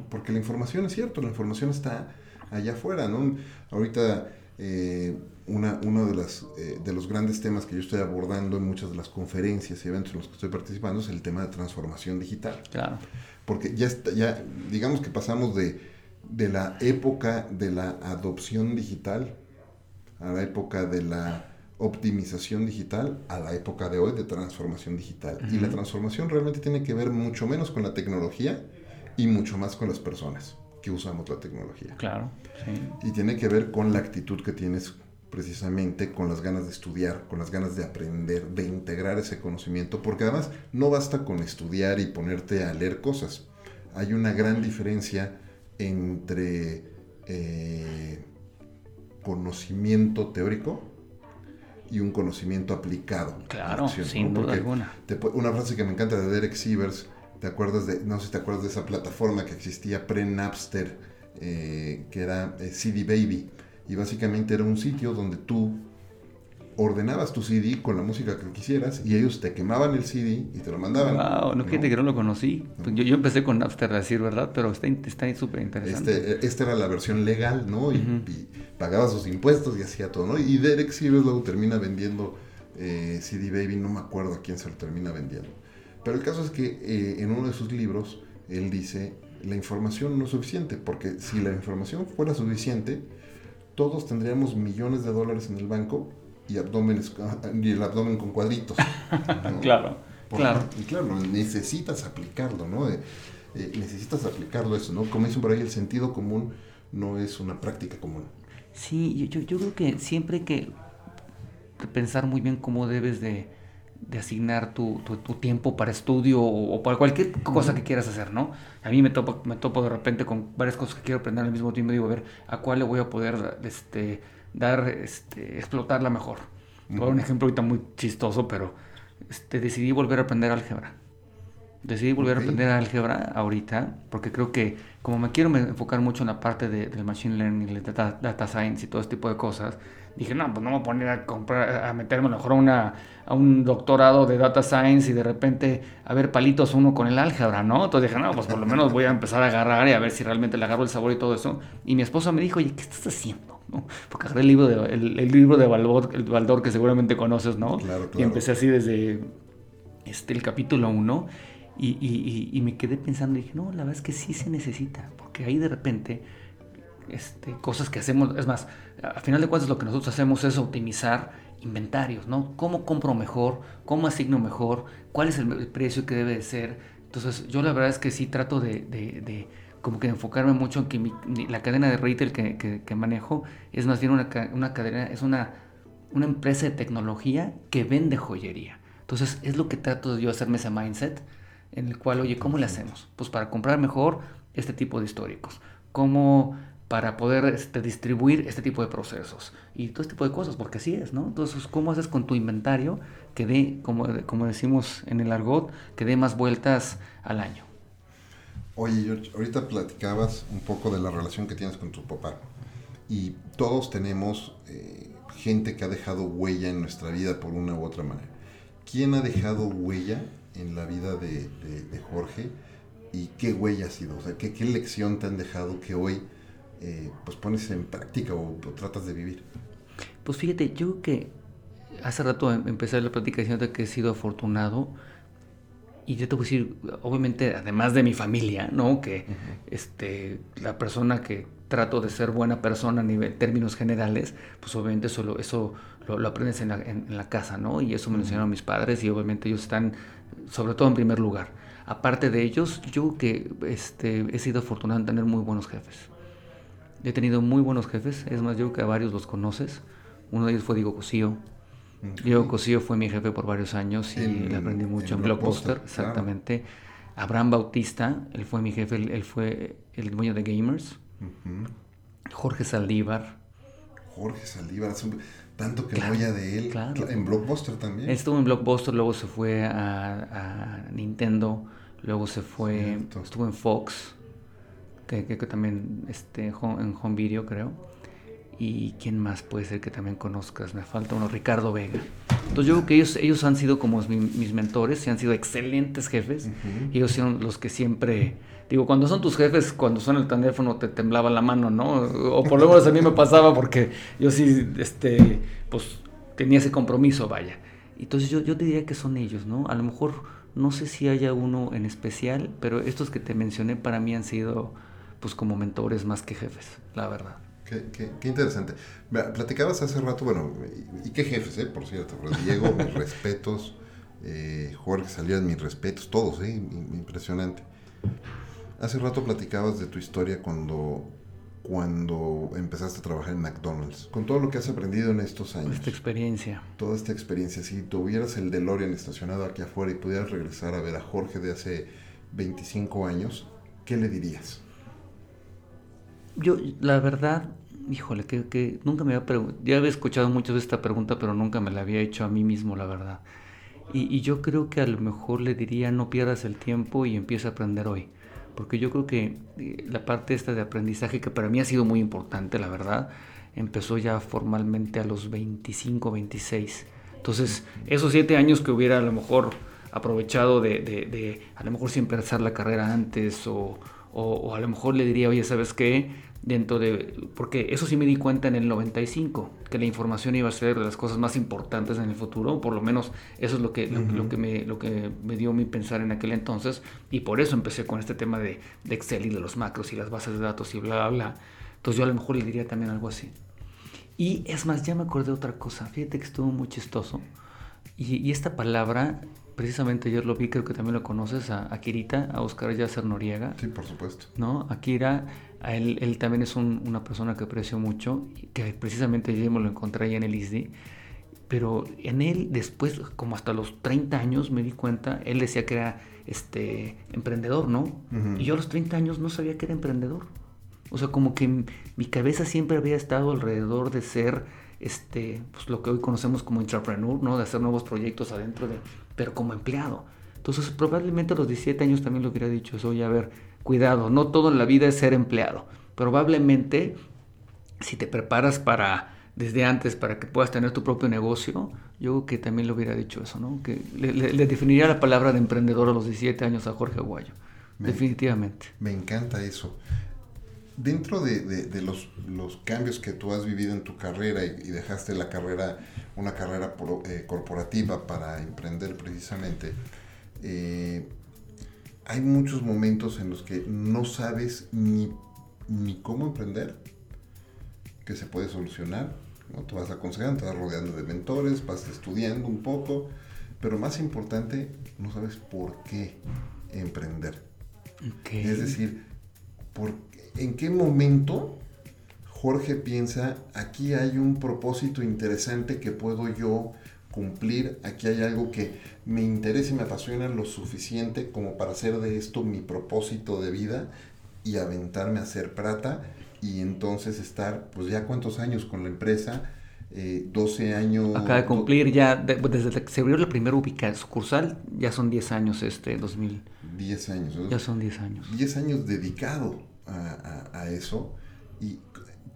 Porque la información es cierto, la información está allá afuera, ¿no? Ahorita eh, una, uno de, las, eh, de los grandes temas que yo estoy abordando en muchas de las conferencias y eventos en los que estoy participando es el tema de transformación digital. Claro. Porque ya, está, ya digamos que pasamos de, de la época de la adopción digital a la época de la optimización digital a la época de hoy de transformación digital. Y la transformación realmente tiene que ver mucho menos con la tecnología y mucho más con las personas que usamos la tecnología. Claro, sí. Y tiene que ver con la actitud que tienes precisamente con las ganas de estudiar, con las ganas de aprender, de integrar ese conocimiento, porque además no basta con estudiar y ponerte a leer cosas. Hay una gran diferencia entre eh, conocimiento teórico y un conocimiento aplicado. Claro, sin duda alguna. una frase que me encanta de Derek Sievers, ¿te acuerdas de, no sé si te acuerdas de esa plataforma que existía pre-Napster, eh, que era eh, CD Baby? Y básicamente era un sitio donde tú ordenabas tu CD con la música que quisieras y ellos te quemaban el CD y te lo mandaban. Wow, no, fíjate que no lo conocí. Pues yo, yo, empecé con Napster, a decir verdad, pero está súper interesante. Este, esta era la versión legal, ¿no? Y, pagaba sus impuestos y hacía todo, ¿no? Y Derek Sivers luego termina vendiendo eh, CD Baby, no me acuerdo a quién se lo termina vendiendo. Pero el caso es que eh, en uno de sus libros, él dice, la información no es suficiente, porque si la información fuera suficiente, todos tendríamos millones de dólares en el banco y, abdómenes, y el abdomen con cuadritos. claro, claro. Y claro, necesitas aplicarlo, ¿no? Eh, necesitas aplicarlo eso, ¿no? Como dicen por ahí, el sentido común no es una práctica común. Sí, yo, yo, creo que siempre hay que pensar muy bien cómo debes de, de asignar tu, tu, tiempo para estudio o, para cualquier cosa que quieras hacer, ¿no? A mí me topo, me topo de repente con varias cosas que quiero aprender al mismo tiempo y digo, a ver, ¿a cuál le voy a poder este, dar, este, explotarla mejor? Voy a dar un ejemplo ahorita muy chistoso, pero este, decidí volver a aprender álgebra. Decidí volver a aprender álgebra ahorita porque creo que como me quiero enfocar mucho en la parte de, del machine learning, el data, data, science y todo este tipo de cosas, dije, no, pues no me voy a poner a, comprar, a meterme a lo mejor a, una, a un doctorado de data science y de repente a ver palitos uno con el álgebra, ¿no? Entonces dije, no, pues por lo menos voy a empezar a agarrar y a ver si realmente le agarro el sabor y todo eso. Y mi esposa me dijo, oye, ¿qué estás haciendo? ¿no? Porque agarré el libro de, el, libro de Baldor, el Baldor que seguramente conoces, ¿no? Claro, claro. Y empecé así desde este, el capítulo 1 y, y, y, me quedé pensando y dije, no, la verdad es que sí se necesita, porque ahí de repente este, cosas que hacemos, es más, a final de cuentas lo que nosotros hacemos es optimizar inventarios, ¿no? ¿Cómo compro mejor? ¿Cómo asigno mejor? ¿Cuál es el, precio que debe de ser? Entonces yo la verdad es que sí trato de, de, de como que enfocarme mucho en que mi, la cadena de retail que, que, que, manejo es más bien una, una cadena, es una, una empresa de tecnología que vende joyería. Entonces es lo que trato yo hacerme ese mindset en el cual, oye, ¿cómo le hacemos? Pues para comprar mejor este tipo de históricos. ¿Cómo para poder este, distribuir este tipo de procesos? Y todo este tipo de cosas, porque así es, ¿no? Entonces, ¿cómo haces con tu inventario que dé, como, como decimos en el argot, que dé más vueltas al año? Oye, George, ahorita platicabas un poco de la relación que tienes con tu papá. Y todos tenemos eh, gente que ha dejado huella en nuestra vida por una u otra manera. ¿Quién ha dejado huella en la vida de, Jorge y qué huella ha sido, o sea, qué, qué lección te han dejado que hoy eh, pues pones en práctica o, tratas de vivir. Pues fíjate, yo que hace rato em, empecé la plática diciendo que he sido afortunado y yo te voy a decir, obviamente, además de mi familia, ¿no? Que este, la persona que trato de ser buena persona a nivel términos generales, pues obviamente eso lo, eso lo, aprendes en la, en, la, casa, ¿no? Y eso me lo enseñaron mis padres y obviamente ellos están sobre todo en primer lugar. Aparte de ellos, yo que este, he sido afortunado en tener muy buenos jefes. He tenido muy buenos jefes, es más, yo creo que a varios los conoces. Uno de ellos fue Diego Cosío. Diego Cosío fue mi jefe por varios años y le aprendí mucho en, Blockbuster, exactamente. Abraham Bautista, él fue mi jefe, él, fue el dueño de Gamers. Jorge Saldívar. Jorge Saldívar, tanto que voy de él. En Blockbuster también. estuvo en Blockbuster, luego se fue a, Nintendo, luego se fue, estuvo en Fox, que, que, también este, en Home Video creo. ¿Y quién más puede ser que también conozcas? Me falta uno, Ricardo Vega. Entonces yo creo que ellos, ellos han sido como mis mentores, y han sido excelentes jefes, y ellos son los que siempre... Digo, cuando son tus jefes, cuando suena el teléfono te temblaba la mano, ¿no? O por lo menos a mí me pasaba porque yo sí, este, pues tenía ese compromiso, vaya. Entonces yo, yo diría que son ellos, ¿no? A lo mejor no sé si haya uno en especial, pero estos que te mencioné para mí han sido pues como mentores más que jefes, la verdad. Qué, interesante. Platicabas hace rato, bueno, y, qué jefes, eh, por cierto. Diego, mis respetos. Eh, Jorge Salías, mis respetos, todos, eh, impresionante. Hace rato platicabas de tu historia cuando, cuando empezaste a trabajar en McDonald's. Con todo lo que has aprendido en estos años. Esta experiencia. Toda esta experiencia. Si tuvieras el DeLorean estacionado aquí afuera y pudieras regresar a ver a Jorge de hace 25 años, ¿qué le dirías? Yo, la verdad, híjole, que, nunca me había preguntado, ya había escuchado mucho de esta pregunta, pero nunca me la había hecho a mí mismo, la verdad. Y, yo creo que a lo mejor le diría, no pierdas el tiempo y empieza a aprender hoy. Porque yo creo que eh, la parte esta de aprendizaje, que para mí ha sido muy importante, la verdad, empezó ya formalmente a los 25, 26. Entonces, esos siete años que hubiera a lo mejor aprovechado de, de, a lo mejor sin empezar la carrera antes o, o, a lo mejor le diría, oye, ¿sabes qué? Dentro de, porque eso sí me di cuenta en el 95, que la información iba a ser de las cosas más importantes en el futuro, por lo menos eso es lo que, lo, que, me, lo que me dio mi pensar en aquel entonces, y por eso empecé con este tema de, de Excel y de los macros y las bases de datos y bla, bla, bla. Entonces yo a lo mejor le diría también algo así. Y es más, ya me acordé de otra cosa, fíjate que estuvo muy chistoso, y, y esta palabra precisamente ayer lo vi, creo que también lo conoces, a Akirita, a Oscar Yacer Noriega. Sí, por supuesto. ¿No? Akira, él, él también es una persona que aprecio mucho, que precisamente yo me lo encontré ahí en el ISDI, pero en él después, como hasta los 30 años me di cuenta, él decía que era este, emprendedor, ¿no? Y yo a los 30 años no sabía que era emprendedor. O sea, como que mi cabeza siempre había estado alrededor de ser este, pues lo que hoy conocemos como entrepreneur, ¿no? De hacer nuevos proyectos adentro de, pero como empleado. Entonces, probablemente a los 17 años también lo hubiera dicho eso, oye, a ver, cuidado, no todo en la vida es ser empleado. Probablemente, si te preparas para, desde antes, para que puedas tener tu propio negocio, yo creo que también lo hubiera dicho eso, ¿no? Que le, definiría la palabra de emprendedor a los 17 años a Jorge Aguayo. definitivamente. Me encanta eso dentro de, los, cambios que tú has vivido en tu carrera y, dejaste la carrera, una carrera eh, corporativa para emprender precisamente, eh, hay muchos momentos en los que no sabes ni, cómo emprender, que se puede solucionar. ¿no? Tú vas aconsejando, te vas rodeando de mentores, vas estudiando un poco, pero más importante, no sabes por qué emprender. Es decir, por en qué momento Jorge piensa, aquí hay un propósito interesante que puedo yo cumplir, aquí hay algo que me interesa y me apasiona lo suficiente como para hacer de esto mi propósito de vida y aventarme a hacer plata y entonces estar, pues ya cuántos años con la empresa, 12 eh, años. Acaba de cumplir ya, desde que se abrió la primera ubicada sucursal, ya son 10 años este 2000. 10 años. Ya son 10 años. 10 años dedicado a, eso y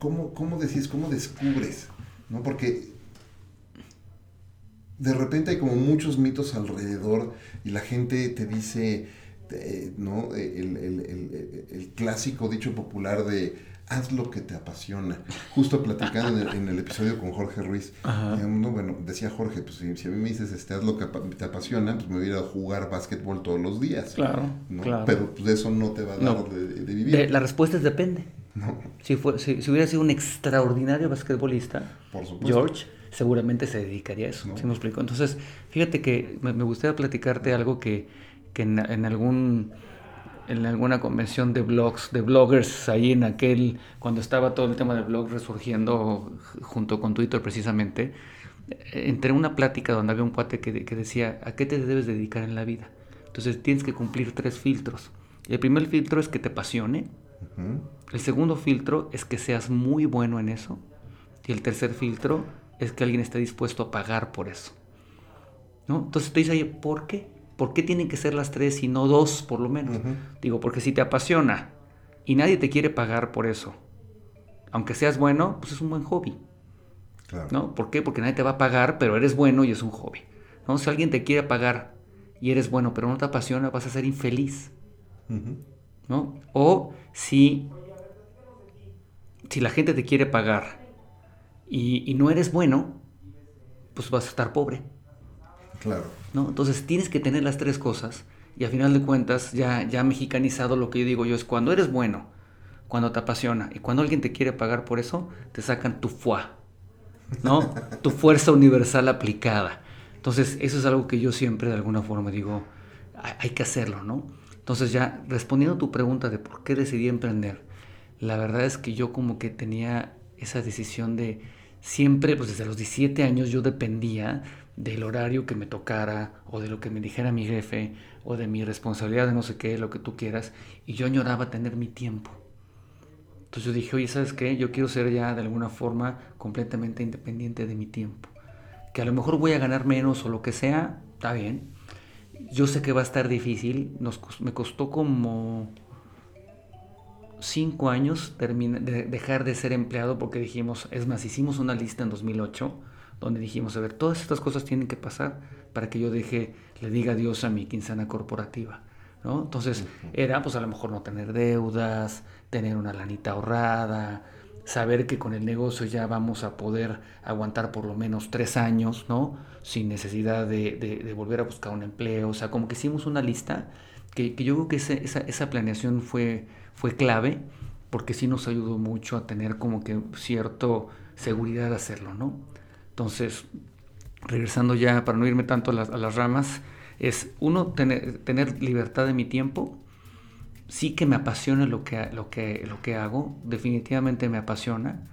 cómo, cómo decís, cómo descubres, ¿no? Porque de repente hay como muchos mitos alrededor y la gente te dice, ¿no? El, el, clásico dicho popular de haz lo que te apasiona. Justo platicando en el, episodio con Jorge Ruiz, bueno, decía Jorge, pues si, a mí me dices, este, haz lo que te apasiona, pues me voy a ir a jugar básquetbol todos los días. Claro, Pero pues eso no te va a dar de, vivir. la respuesta es depende. Si, fue, si, hubiera sido un extraordinario basquetbolista, George, seguramente se dedicaría a eso. ¿sí me explico? Entonces, fíjate que me, gustaría platicarte algo que, que en algún en alguna convención de blogs, de bloggers, ahí en aquel, cuando estaba todo el tema de blog resurgiendo junto con Twitter precisamente, entré en una plática donde había un cuate que, decía, ¿a qué te debes dedicar en la vida? Entonces tienes que cumplir tres filtros. El primer filtro es que te apasione. El segundo filtro es que seas muy bueno en eso. Y el tercer filtro es que alguien esté dispuesto a pagar por eso. ¿No? Entonces te dice, ¿por qué? ¿por qué tienen que ser las tres y no dos por lo menos? Digo, porque si te apasiona y nadie te quiere pagar por eso, aunque seas bueno, pues es un buen hobby. ¿no? ¿Por qué? Porque nadie te va a pagar, pero eres bueno y es un hobby. ¿no? Si alguien te quiere pagar y eres bueno, pero no te apasiona, vas a ser infeliz. ¿no? O si, si la gente te quiere pagar y, y, no eres bueno, pues vas a estar pobre. Claro. ¿no? Entonces tienes que tener las tres cosas y a final de cuentas ya, ya mexicanizado lo que yo digo yo es cuando eres bueno, cuando te apasiona y cuando alguien te quiere pagar por eso, te sacan tu fuá, ¿no? tu fuerza universal aplicada. Entonces eso es algo que yo siempre de alguna forma digo, hay que hacerlo, ¿no? Entonces ya respondiendo a tu pregunta de por qué decidí emprender, la verdad es que yo como que tenía esa decisión de siempre, pues desde los 17 años yo dependía del horario que me tocara o de lo que me dijera mi jefe o de mi responsabilidad de no sé qué, lo que tú quieras, y yo añoraba tener mi tiempo. Entonces yo dije, oye, ¿sabes qué? Yo quiero ser ya de alguna forma completamente independiente de mi tiempo. Que a lo mejor voy a ganar menos o lo que sea, está bien, yo sé que va a estar difícil. Nos, me costó como cinco años de dejar de ser empleado porque dijimos, es más, hicimos una lista en 2008 donde dijimos, a ver, todas estas cosas tienen que pasar para que yo deje, le diga adiós a mi quincena corporativa. ¿no? Entonces era pues a lo mejor no tener deudas, tener una lanita ahorrada, saber que con el negocio ya vamos a poder aguantar por lo menos tres años, ¿no? Sin necesidad de, volver a buscar un empleo. O sea, como que hicimos una lista que, yo creo que esa, esa, planeación fue, fue clave porque sí nos ayudó mucho a tener como que cierta seguridad de hacerlo, ¿no? Entonces, regresando ya, para no irme tanto a las, ramas, es uno, tener, libertad de mi tiempo, sí que me apasiona lo que, lo que, lo que hago, definitivamente me apasiona.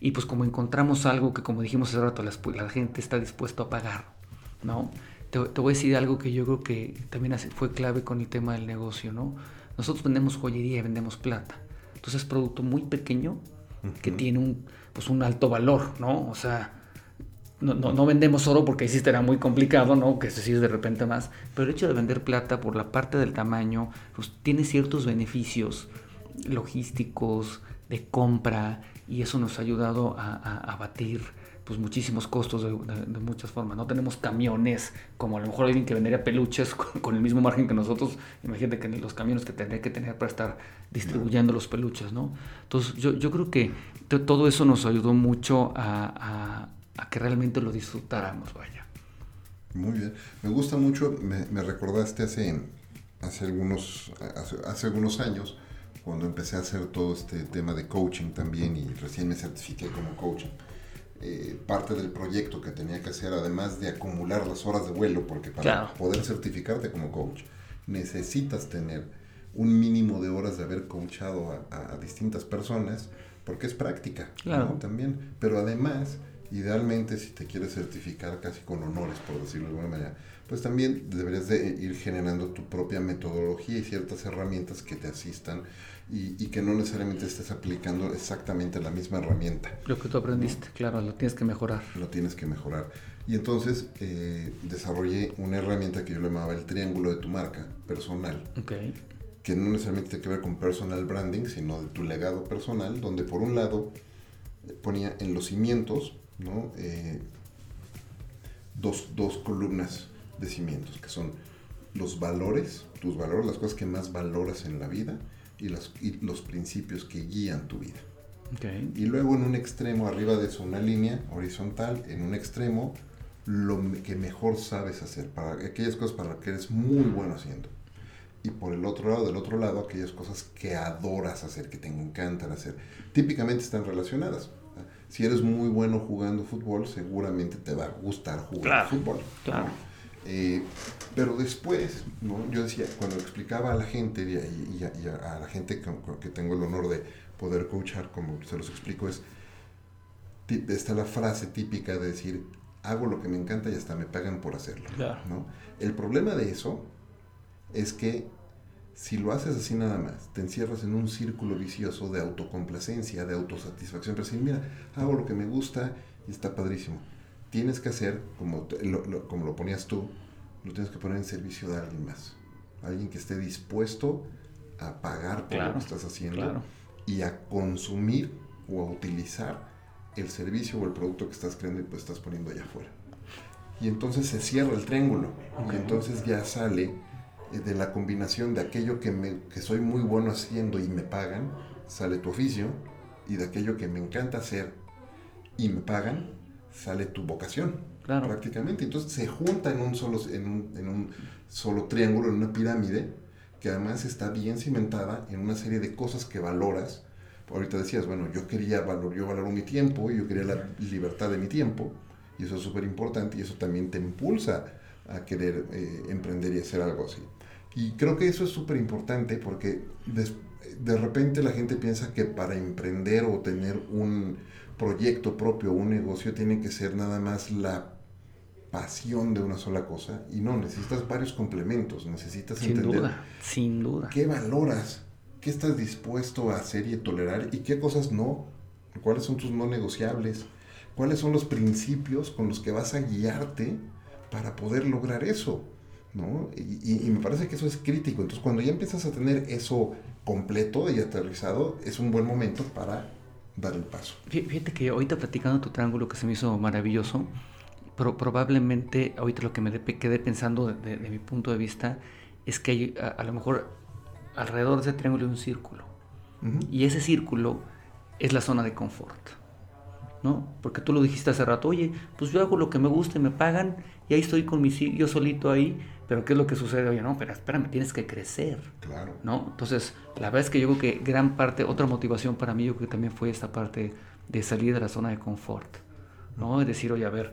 Y pues como encontramos algo que como dijimos hace rato, la, gente está dispuesta a pagar, ¿no? Te, voy a decir algo que yo creo que también fue clave con el tema del negocio, ¿no? Nosotros vendemos joyería y vendemos plata. Entonces es producto muy pequeño que tiene un, pues un alto valor, ¿no? O sea, no, vendemos oro porque ahí era muy complicado, ¿no? Que se sigue de repente más. Pero el hecho de vender plata por la parte del tamaño, pues tiene ciertos beneficios logísticos, de compra, y eso nos ha ayudado a, abatir pues muchísimos costos de, muchas formas. No tenemos camiones, como a lo mejor alguien que vendería peluches con, el mismo margen que nosotros. Imagínate que los camiones que tendría que tener para estar distribuyendo los peluches, ¿no? Entonces yo, yo creo que todo eso nos ayudó mucho a, que realmente lo disfrutáramos, vaya. Muy bien. Me gusta mucho, me, recordaste hace, hace, algunos, hace, algunos años, cuando empecé a hacer todo este tema de coaching también y recién me certifiqué como coach. Eh, parte del proyecto que tenía que hacer, además de acumular las horas de vuelo, porque para poder certificarte como coach necesitas tener un mínimo de horas de haber coachado a, distintas personas, porque es práctica también. Pero además idealmente si te quieres certificar casi con honores, por decirlo de alguna manera, pues también deberías de ir generando tu propia metodología y ciertas herramientas que te asistan y, y que no necesariamente estés aplicando exactamente la misma herramienta. Lo que tú aprendiste, claro, lo tienes que mejorar. Lo tienes que mejorar. Y entonces eh, desarrollé una herramienta que yo le llamaba el triángulo de tu marca personal. Okay. Que no necesariamente tiene que ver con personal branding, sino de tu legado personal, donde por un lado ponía en los cimientos ¿no? Eh, dos, dos, columnas de cimientos, que son los valores, tus valores, las cosas que más valoras en la vida y, los principios que guían tu vida. Y luego en un extremo, arriba de eso, una línea horizontal, en un extremo, lo que mejor sabes hacer, para aquellas cosas para las que eres muy bueno haciendo. Y por el otro lado, del otro lado, aquellas cosas que adoras hacer, que te encantan hacer. Típicamente están relacionadas si eres muy bueno jugando fútbol, seguramente te va a gustar jugar fútbol. Claro. Eh, pero después, ¿no? yo decía, cuando explicaba a la gente y, a, la gente que, tengo el honor de poder coachar, como se los explico, es, está la frase típica de decir, hago lo que me encanta y hasta me pagan por hacerlo. ¿no? El problema de eso es que si lo haces así nada más, te encierras en un círculo vicioso de autocomplacencia, de autosatisfacción, pero decir, mira, hago lo que me gusta y está padrísimo. Tienes que hacer, como lo, como lo ponías tú, lo tienes que poner en servicio de alguien más. Alguien que esté dispuesto a pagar por lo que estás haciendo y a consumir o a utilizar el servicio o el producto que estás creando y pues estás poniendo allá afuera. Y entonces se cierra el triángulo. Y entonces ya sale eh, de la combinación de aquello que, me, que soy muy bueno haciendo y me pagan, sale tu oficio, y de aquello que me encanta hacer y me pagan, sale tu vocación. Claro. Prácticamente. Entonces se junta en un, solo, en, un, en un solo triángulo, en una pirámide, que además está bien cimentada en una serie de cosas que valoras. Ahorita decías, bueno, yo quería valor, yo valoro mi tiempo, yo quería la libertad de mi tiempo, y eso es súper importante, y eso también te impulsa a querer eh, emprender y hacer algo así. Y creo que eso es súper importante porque de repente la gente piensa que para emprender o tener un proyecto propio, un negocio, tiene que ser nada más la pasión de una sola cosa. Y no, necesitas varios complementos, necesitas sin duda, sin duda. qué valoras, qué estás dispuesto a hacer y a tolerar y qué cosas no, cuáles son tus no negociables, cuáles son los principios con los que vas a guiarte para poder lograr eso. ¿no? Y, y, me parece que eso es crítico. Entonces, cuando ya empiezas a tener eso completo y aterrizado, es un buen momento para dar el paso. Fíjate que ahorita platicando tu triángulo que se me hizo maravilloso, pero probablemente ahorita lo que me quedé pensando de, mi punto de vista es que hay, a, lo mejor alrededor de ese triángulo hay un círculo. Y ese círculo es la zona de confort. ¿no? Porque tú lo dijiste hace rato, oye, pues yo hago lo que me gusta y me pagan y ahí estoy con mi yo solito ahí, pero ¿qué es lo que sucede? Oye, no, pero espérame, tienes que crecer. Claro. ¿No? Entonces, la verdad es que yo creo que gran parte, otra motivación para mí, yo creo que también fue esta parte de salir de la zona de confort, ¿no? Es decir, oye, a ver,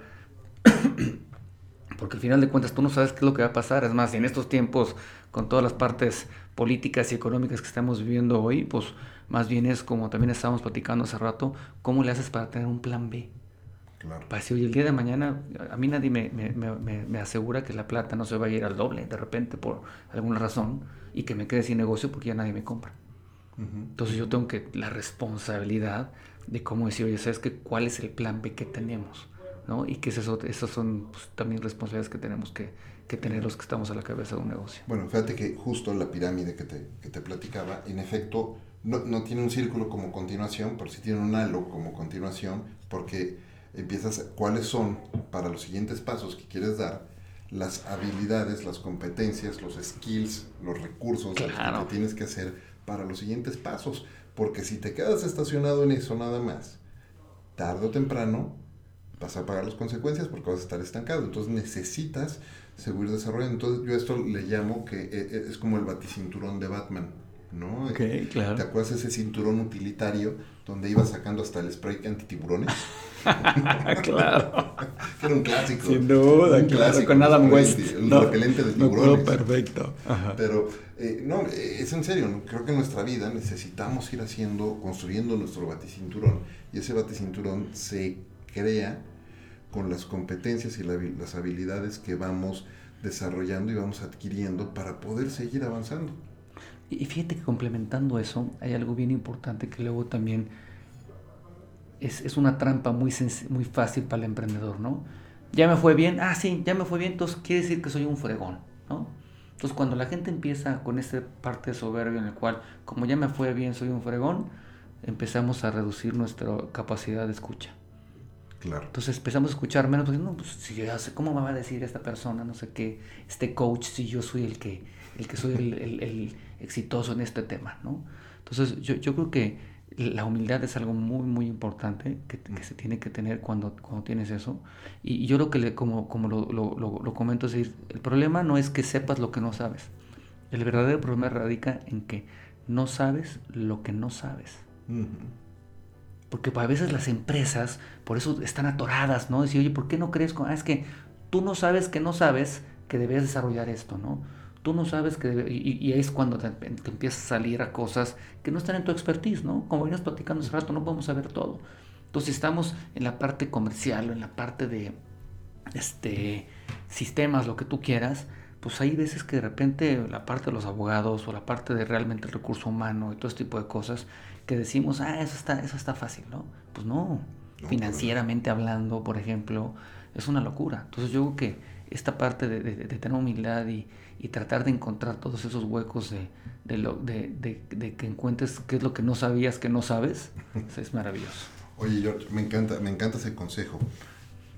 porque al final de cuentas tú no sabes qué es lo que va a pasar. Es más, en estos tiempos, con todas las partes políticas y económicas que estamos viviendo hoy, pues más bien es como también estábamos platicando hace rato, ¿cómo le haces para tener un plan B? Claro. Para si hoy el día de mañana, a mí nadie me, me, me, me, asegura que la plata no se va a ir al doble de repente por alguna razón y que me quede sin negocio porque ya nadie me compra. Entonces yo tengo que la responsabilidad de cómo decir, oye, ¿sabes qué? ¿Cuál es el plan B que tenemos? ¿no? Y que eso, esas son pues, también responsabilidades que tenemos que, que, tener los que estamos a la cabeza de un negocio. Bueno, fíjate que justo la pirámide que te, que te platicaba, en efecto, no, no, tiene un círculo como continuación, pero sí tiene un halo como continuación, porque empiezas cuáles son para los siguientes pasos que quieres dar las habilidades, las competencias, los skills, los recursos que tienes que hacer para los siguientes pasos. Porque si te quedas estacionado en eso nada más, tarde o temprano vas a pagar las consecuencias porque vas a estar estancado. Entonces necesitas seguir desarrollando. Entonces yo esto le llamo que eh, eh, es como el baticinturón de Batman. ¿no? claro. ¿Te acuerdas ese cinturón utilitario donde iba sacando hasta el spray antitiburones? claro. Era un clásico. Sin duda, un clásico. Con Adam West. El repelente de tiburones. perfecto. Pero, eh, no, es en serio, creo que en nuestra vida necesitamos ir haciendo, construyendo nuestro baticinturón. Y ese baticinturón se crea con las competencias y las habilidades que vamos desarrollando y vamos adquiriendo para poder seguir avanzando. Y fíjate que complementando eso, hay algo bien importante que luego también es, es una trampa muy, muy fácil para el emprendedor, ¿no? Ya me fue bien, ah, sí, ya me fue bien, entonces quiere decir que soy un fregón, ¿no? Entonces cuando la gente empieza con esta parte de soberbia en el cual, como ya me fue bien, soy un fregón, empezamos a reducir nuestra capacidad de escucha. Claro. Entonces empezamos a escuchar menos, porque no, pues si yo ya sé, ¿cómo me va a decir esta persona, no sé qué, este coach, si yo soy el que, el que soy el, exitoso en este tema, ¿no? Entonces yo, yo, creo que la humildad es algo muy, muy importante que, que se tiene que tener cuando, cuando tienes eso. Y, yo lo que, le, como, como lo, lo, lo, comento, es decir, el problema no es que sepas lo que no sabes. El verdadero problema radica en que no sabes lo que no sabes. Porque a veces las empresas, por eso están atoradas, ¿no? Decir, oye, ¿por qué no crees? Ah, es que tú no sabes que no sabes que debes desarrollar esto, ¿no? Tú no sabes que... y, es cuando te, empiezas a salir a cosas que no están en tu expertise, ¿no? Como venimos platicando hace rato, no podemos saber todo. Entonces estamos en la parte comercial o en la parte de este, sistemas, lo que tú quieras, pues hay veces que de repente la parte de los abogados o la parte de realmente el recurso humano y todo este tipo de cosas que decimos, ah, eso está, eso está fácil, ¿no? Pues no, financieramente hablando, por ejemplo, es una locura. Entonces yo creo que esta parte de, tener humildad y, tratar de encontrar todos esos huecos de, lo, de, que encuentres qué es lo que no sabías que no sabes, es maravilloso. Oye, George, me encanta, me encanta ese consejo.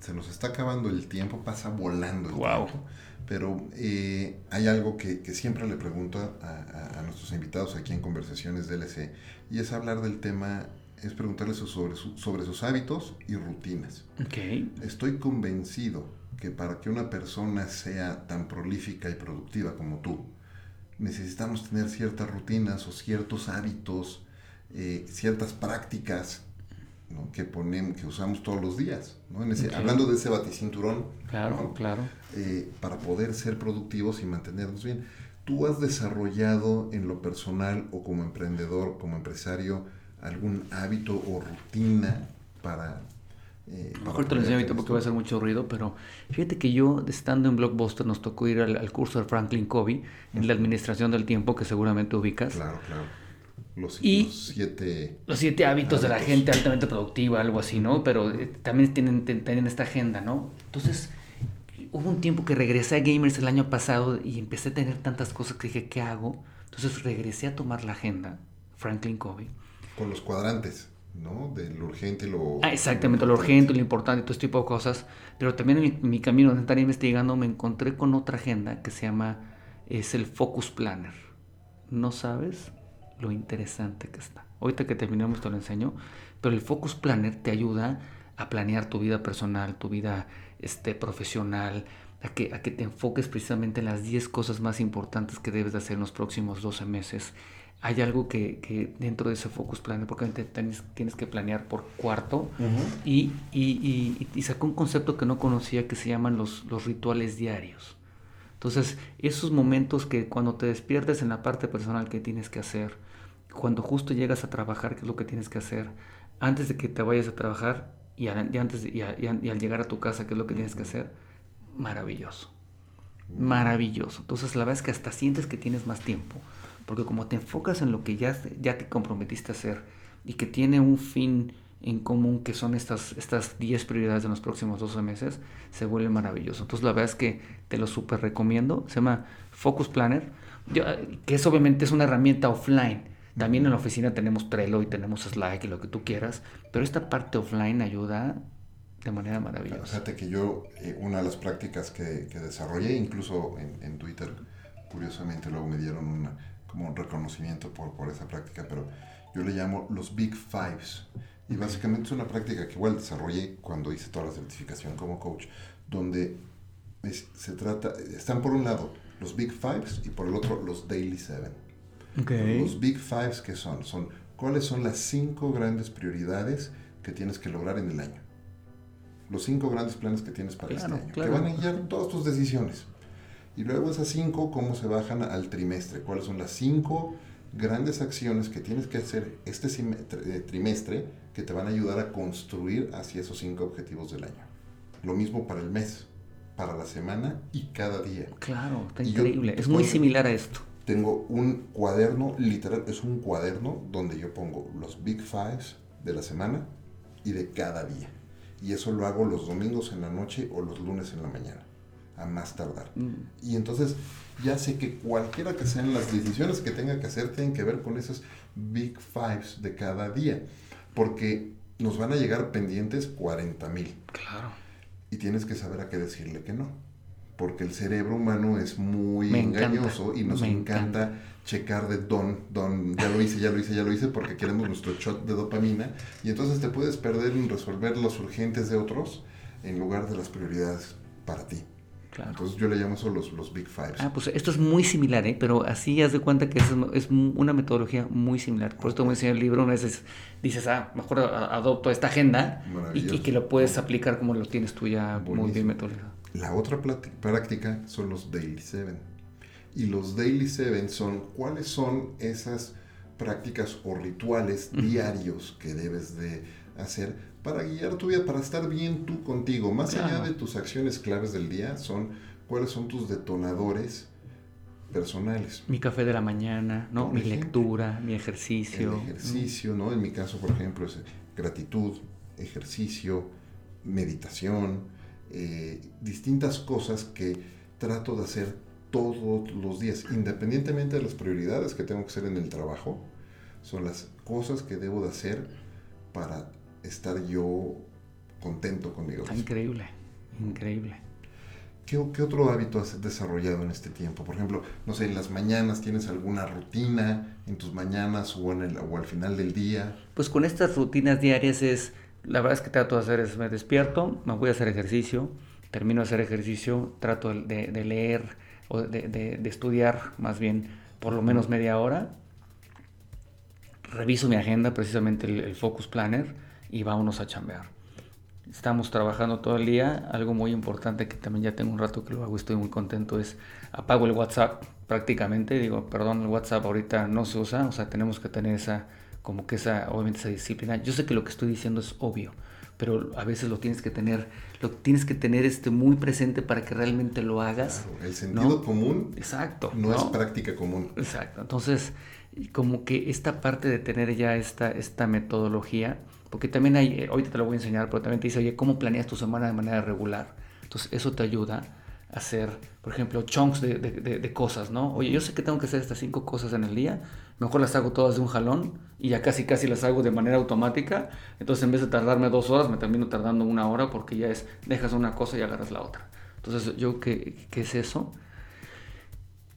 Se nos está acabando el tiempo, pasa volando el wow. tiempo. Pero eh, hay algo que, que, siempre le pregunto a, a, a, nuestros invitados aquí en Conversaciones DLC y es hablar del tema, es preguntarles sobre, su, sobre sus hábitos y rutinas. Okay. Estoy convencido que para que una persona sea tan prolífica y productiva como tú, necesitamos tener ciertas rutinas o ciertos hábitos, eh, ciertas prácticas ¿no? que ponemos, que usamos todos los días, ¿no? Ese, okay. hablando de ese baticinturón, claro, ¿no? claro, eh, para poder ser productivos y mantenernos bien. ¿Tú has desarrollado en lo personal o como emprendedor, como empresario, algún hábito o rutina para eh, Mejor te lo enseño ahorita porque va a hacer mucho ruido, pero fíjate que yo, estando en Blockbuster, nos tocó ir al, al curso de Franklin Covey en la administración del tiempo, que seguramente ubicas. Claro, claro. Los, y los siete, los siete hábitos, hábitos, de la gente altamente productiva, algo así, ¿no? Pero eh, también tienen, tienen esta agenda, ¿no? Entonces, hubo un tiempo que regresé a Gamers el año pasado y empecé a tener tantas cosas que dije, ¿qué hago? Entonces regresé a tomar la agenda, Franklin Covey. Con los cuadrantes. ¿No? De lo urgente y lo... Ah, exactamente, lo urgente, lo importante, todo este tipo de cosas. Pero también en mi camino de estar investigando me encontré con otra agenda que se llama, es el Focus Planner. No sabes lo interesante que está. Ahorita que terminemos te lo enseño, pero el Focus Planner te ayuda a planear tu vida personal, tu vida este, profesional, a que, a que te enfoques precisamente en las 10 cosas más importantes que debes de hacer en los próximos 12 meses hay algo que, que, dentro de ese focus planner, porque tienes, tienes que planear por cuarto, uh -huh. y, y, y, y, sacó un concepto que no conocía que se llaman los, los rituales diarios. Entonces, esos momentos que cuando te despiertes en la parte personal que tienes que hacer, cuando justo llegas a trabajar, qué es lo que tienes que hacer, antes de que te vayas a trabajar y, a, y antes, y, a, y, al llegar a tu casa, qué es lo que tienes que hacer, maravilloso. Maravilloso. Entonces, la verdad es que hasta sientes que tienes más tiempo porque como te enfocas en lo que ya, ya te comprometiste a hacer y que tiene un fin en común que son estas, estas 10 prioridades de los próximos 12 meses, se vuelve maravilloso. Entonces la verdad es que te lo súper recomiendo. Se llama Focus Planner, Yo, que es obviamente es una herramienta offline. También en la oficina tenemos Trello y tenemos Slack y lo que tú quieras, pero esta parte offline ayuda de manera maravillosa. Fíjate que yo, eh, una de las prácticas que, que desarrollé, incluso en, en Twitter, curiosamente luego me dieron una, como un reconocimiento por, por esa práctica, pero yo le llamo los Big Fives. Y básicamente es una práctica que igual desarrollé cuando hice toda la certificación como coach, donde es, se trata, están por un lado los Big Fives y por el otro los Daily Seven. Okay. Los Big Fives, ¿qué son? Son cuáles son las cinco grandes prioridades que tienes que lograr en el año. Los cinco grandes planes que tienes para claro, este año, claro. que van a guiar todas tus decisiones. Y luego esas cinco, cómo se bajan al trimestre, cuáles son las cinco grandes acciones que tienes que hacer este trimestre que te van a ayudar a construir hacia esos cinco objetivos del año. Lo mismo para el mes, para la semana y cada día. Claro, está y increíble. Yo, es muy similar a esto. Tengo un cuaderno, literal, es un cuaderno donde yo pongo los Big Fives de la semana y de cada día. Y eso lo hago los domingos en la noche o los lunes en la mañana a más tardar. Mm. Y entonces ya sé que cualquiera que sean las decisiones que tenga que hacer tienen que ver con esos big fives de cada día. Porque nos van a llegar pendientes 40 mil. Claro. Y tienes que saber a qué decirle que no. Porque el cerebro humano es muy Me engañoso encanta. y nos Me encanta, encanta. checar de don, don, ya lo hice, ya lo hice, ya lo hice, porque queremos nuestro shot de dopamina. Y entonces te puedes perder en resolver los urgentes de otros en lugar de las prioridades para ti. Claro. Entonces yo le llamo eso los, los Big Fives. Ah, pues esto es muy similar, ¿eh? pero así haz de cuenta que es, es una metodología muy similar. Por esto me enseña el libro, una vez dices, ah, mejor adopto esta agenda y, y, que lo puedes aplicar como lo tienes tú ya Buenísimo. muy bien metodologizado. La otra práctica son los Daily Seven. Y los Daily Seven son cuáles son esas prácticas o rituales diarios que debes de hacer para guiar tu vida, para estar bien tú contigo. Más claro. allá de tus acciones claves del día, son cuáles son tus detonadores personales. Mi café de la mañana, ¿no? mi ejemplo, lectura, mi ejercicio. El ejercicio, ¿no? En mi caso, por ejemplo, es gratitud, ejercicio, meditación, eh, distintas cosas que trato de hacer todos los días, independientemente de las prioridades que tengo que hacer en el trabajo, son las cosas que debo de hacer para estar yo contento conmigo. increíble, increíble. ¿Qué, otro hábito has desarrollado en este tiempo? Por ejemplo, no sé, en las mañanas tienes alguna rutina en tus mañanas o, en el, o al final del día. Pues con estas rutinas diarias es, la verdad es que trato de hacer es, me despierto, me voy a hacer ejercicio, termino de hacer ejercicio, trato de, leer o de, estudiar más bien por lo menos media hora, reviso mi agenda, precisamente el, el Focus Planner, y vámonos a chambear estamos trabajando todo el día. Algo muy importante que también ya tengo un rato que lo hago, estoy muy contento, es apago el WhatsApp prácticamente. Digo, perdón, el WhatsApp ahorita no se usa, o sea, tenemos que tener esa, como que esa, obviamente esa disciplina. Yo sé que lo que estoy diciendo es obvio, pero a veces lo tienes que tener, lo tienes que tener este muy presente para que realmente lo hagas. el sentido común Exacto, no, es práctica común. Exacto. Entonces, como que esta parte de tener ya esta, esta metodología, porque también hay, eh, ahorita te lo voy a enseñar, pero también te dice, oye, ¿cómo planeas tu semana de manera regular? Entonces eso te ayuda a hacer, por ejemplo, chunks de, de, cosas, ¿no? Oye, yo sé que tengo que hacer estas cinco cosas en el día, mejor las hago todas de un jalón y ya casi casi las hago de manera automática. Entonces en vez de tardarme dos horas, me termino tardando una hora porque ya es, dejas una cosa y agarras la otra. Entonces yo, ¿qué, qué es eso?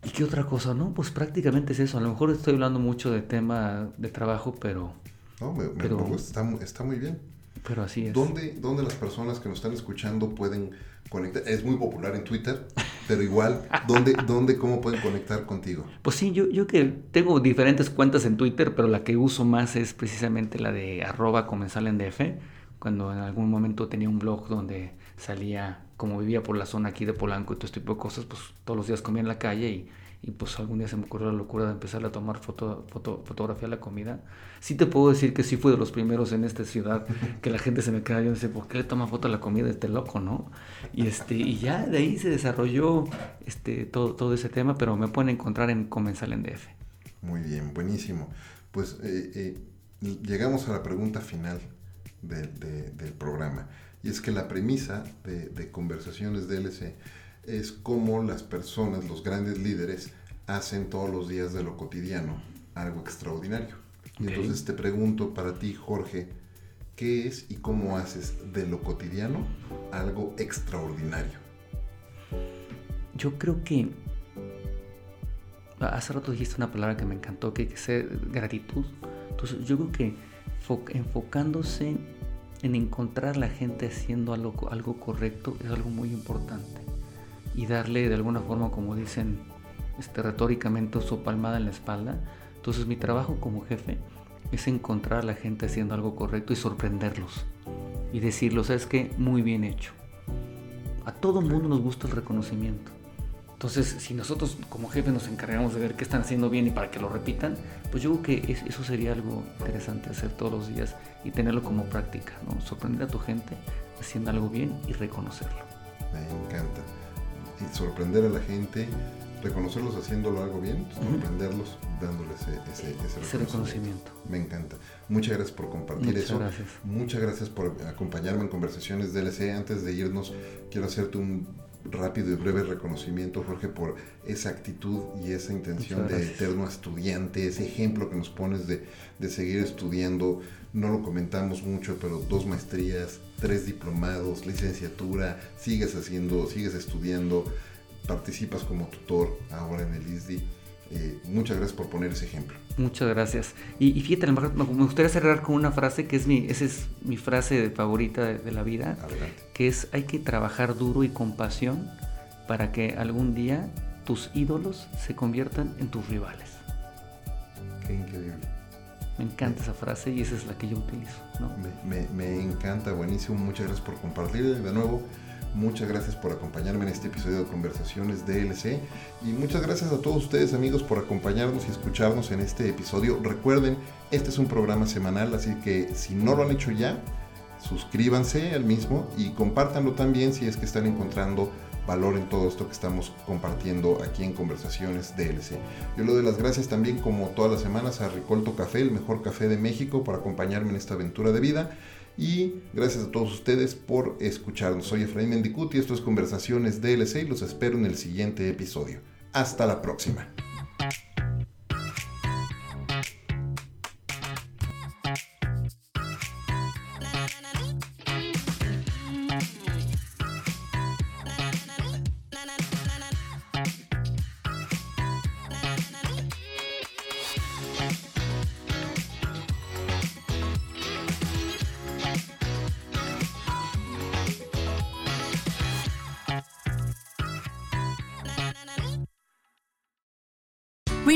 ¿Y qué otra cosa? No, pues prácticamente es eso. A lo mejor estoy hablando mucho de tema de trabajo, pero no, me, gusta, está, muy bien. Pero así es. ¿Dónde, ¿Dónde, las personas que nos están escuchando pueden conectar? Es muy popular en Twitter, pero igual, ¿dónde, dónde cómo pueden conectar contigo? Pues sí, yo, yo que tengo diferentes cuentas en Twitter, pero la que uso más es precisamente la de arroba comensal en DF, cuando en algún momento tenía un blog donde salía, como vivía por la zona aquí de Polanco y todo este tipo de cosas, pues todos los días comía en la calle y y pues algún día se me ocurrió la locura de empezar a tomar foto, foto, fotografía de la comida. Sí te puedo decir que sí fui de los primeros en esta ciudad que la gente se me queda yo dice, ¿por qué le toma foto a la comida este loco, no? Y este y ya de ahí se desarrolló este todo, todo ese tema, pero me pueden encontrar en Comensal en DF. Muy bien, buenísimo. Pues eh, eh, llegamos a la pregunta final del programa. Y es que la premisa de, de Conversaciones DLC es cómo las personas, los grandes líderes, hacen todos los días de lo cotidiano algo extraordinario. Y entonces te pregunto para ti, Jorge, ¿qué es y cómo haces de lo cotidiano algo extraordinario? Yo creo que hace rato dijiste una palabra que me encantó, que es gratitud. Entonces yo creo que enfocándose en encontrar a la gente haciendo algo, algo correcto es algo muy importante y darle de alguna forma, como dicen este, retóricamente, su palmada en la espalda. Entonces mi trabajo como jefe es encontrar a la gente haciendo algo correcto y sorprenderlos. Y decirles, ¿sabes qué? Muy bien hecho. A todo mundo nos gusta el reconocimiento. Entonces, si nosotros como jefe nos encargamos de ver qué están haciendo bien y para que lo repitan, pues yo creo que eso sería algo interesante hacer todos los días y tenerlo como práctica, ¿no? Sorprender a tu gente haciendo algo bien y reconocerlo. Me encanta y sorprender a la gente, reconocerlos haciéndolo algo bien, sorprenderlos dándoles ese, reconocimiento. Me encanta. Muchas gracias por compartir Muchas eso. Gracias. Muchas gracias por acompañarme en conversaciones DLC. Antes de irnos, quiero hacerte un rápido y breve reconocimiento, Jorge, por esa actitud y esa intención de eterno estudiante, ese ejemplo que nos pones de, de seguir estudiando. No lo comentamos mucho, pero dos maestrías, tres diplomados, licenciatura, sigues haciendo, sigues estudiando, participas como tutor ahora en el ISDI. Eh, muchas gracias por poner ese ejemplo. Muchas gracias. Y, fíjate, me gustaría cerrar con una frase que es mi, esa es mi frase favorita de, la vida, que es hay que trabajar duro y con pasión para que algún día tus ídolos se conviertan en tus rivales. Qué increíble. Me encanta esa frase y esa es la que yo utilizo. Me, encanta, buenísimo. Muchas gracias por compartir de nuevo. Muchas gracias por acompañarme en este episodio de Conversaciones DLC. Y muchas gracias a todos ustedes amigos por acompañarnos y escucharnos en este episodio. Recuerden, este es un programa semanal, así que si no lo han hecho ya, suscríbanse al mismo y compártanlo también si es que están encontrando valor en todo esto que estamos compartiendo aquí en Conversaciones DLC. Yo le doy las gracias también como todas las semanas a Ricolto Café, el mejor café de México, por acompañarme en esta aventura de vida. Y gracias a todos ustedes por escucharnos. Soy Efraín Mendicuti, esto es Conversaciones DLC y los espero en el siguiente episodio. Hasta la próxima.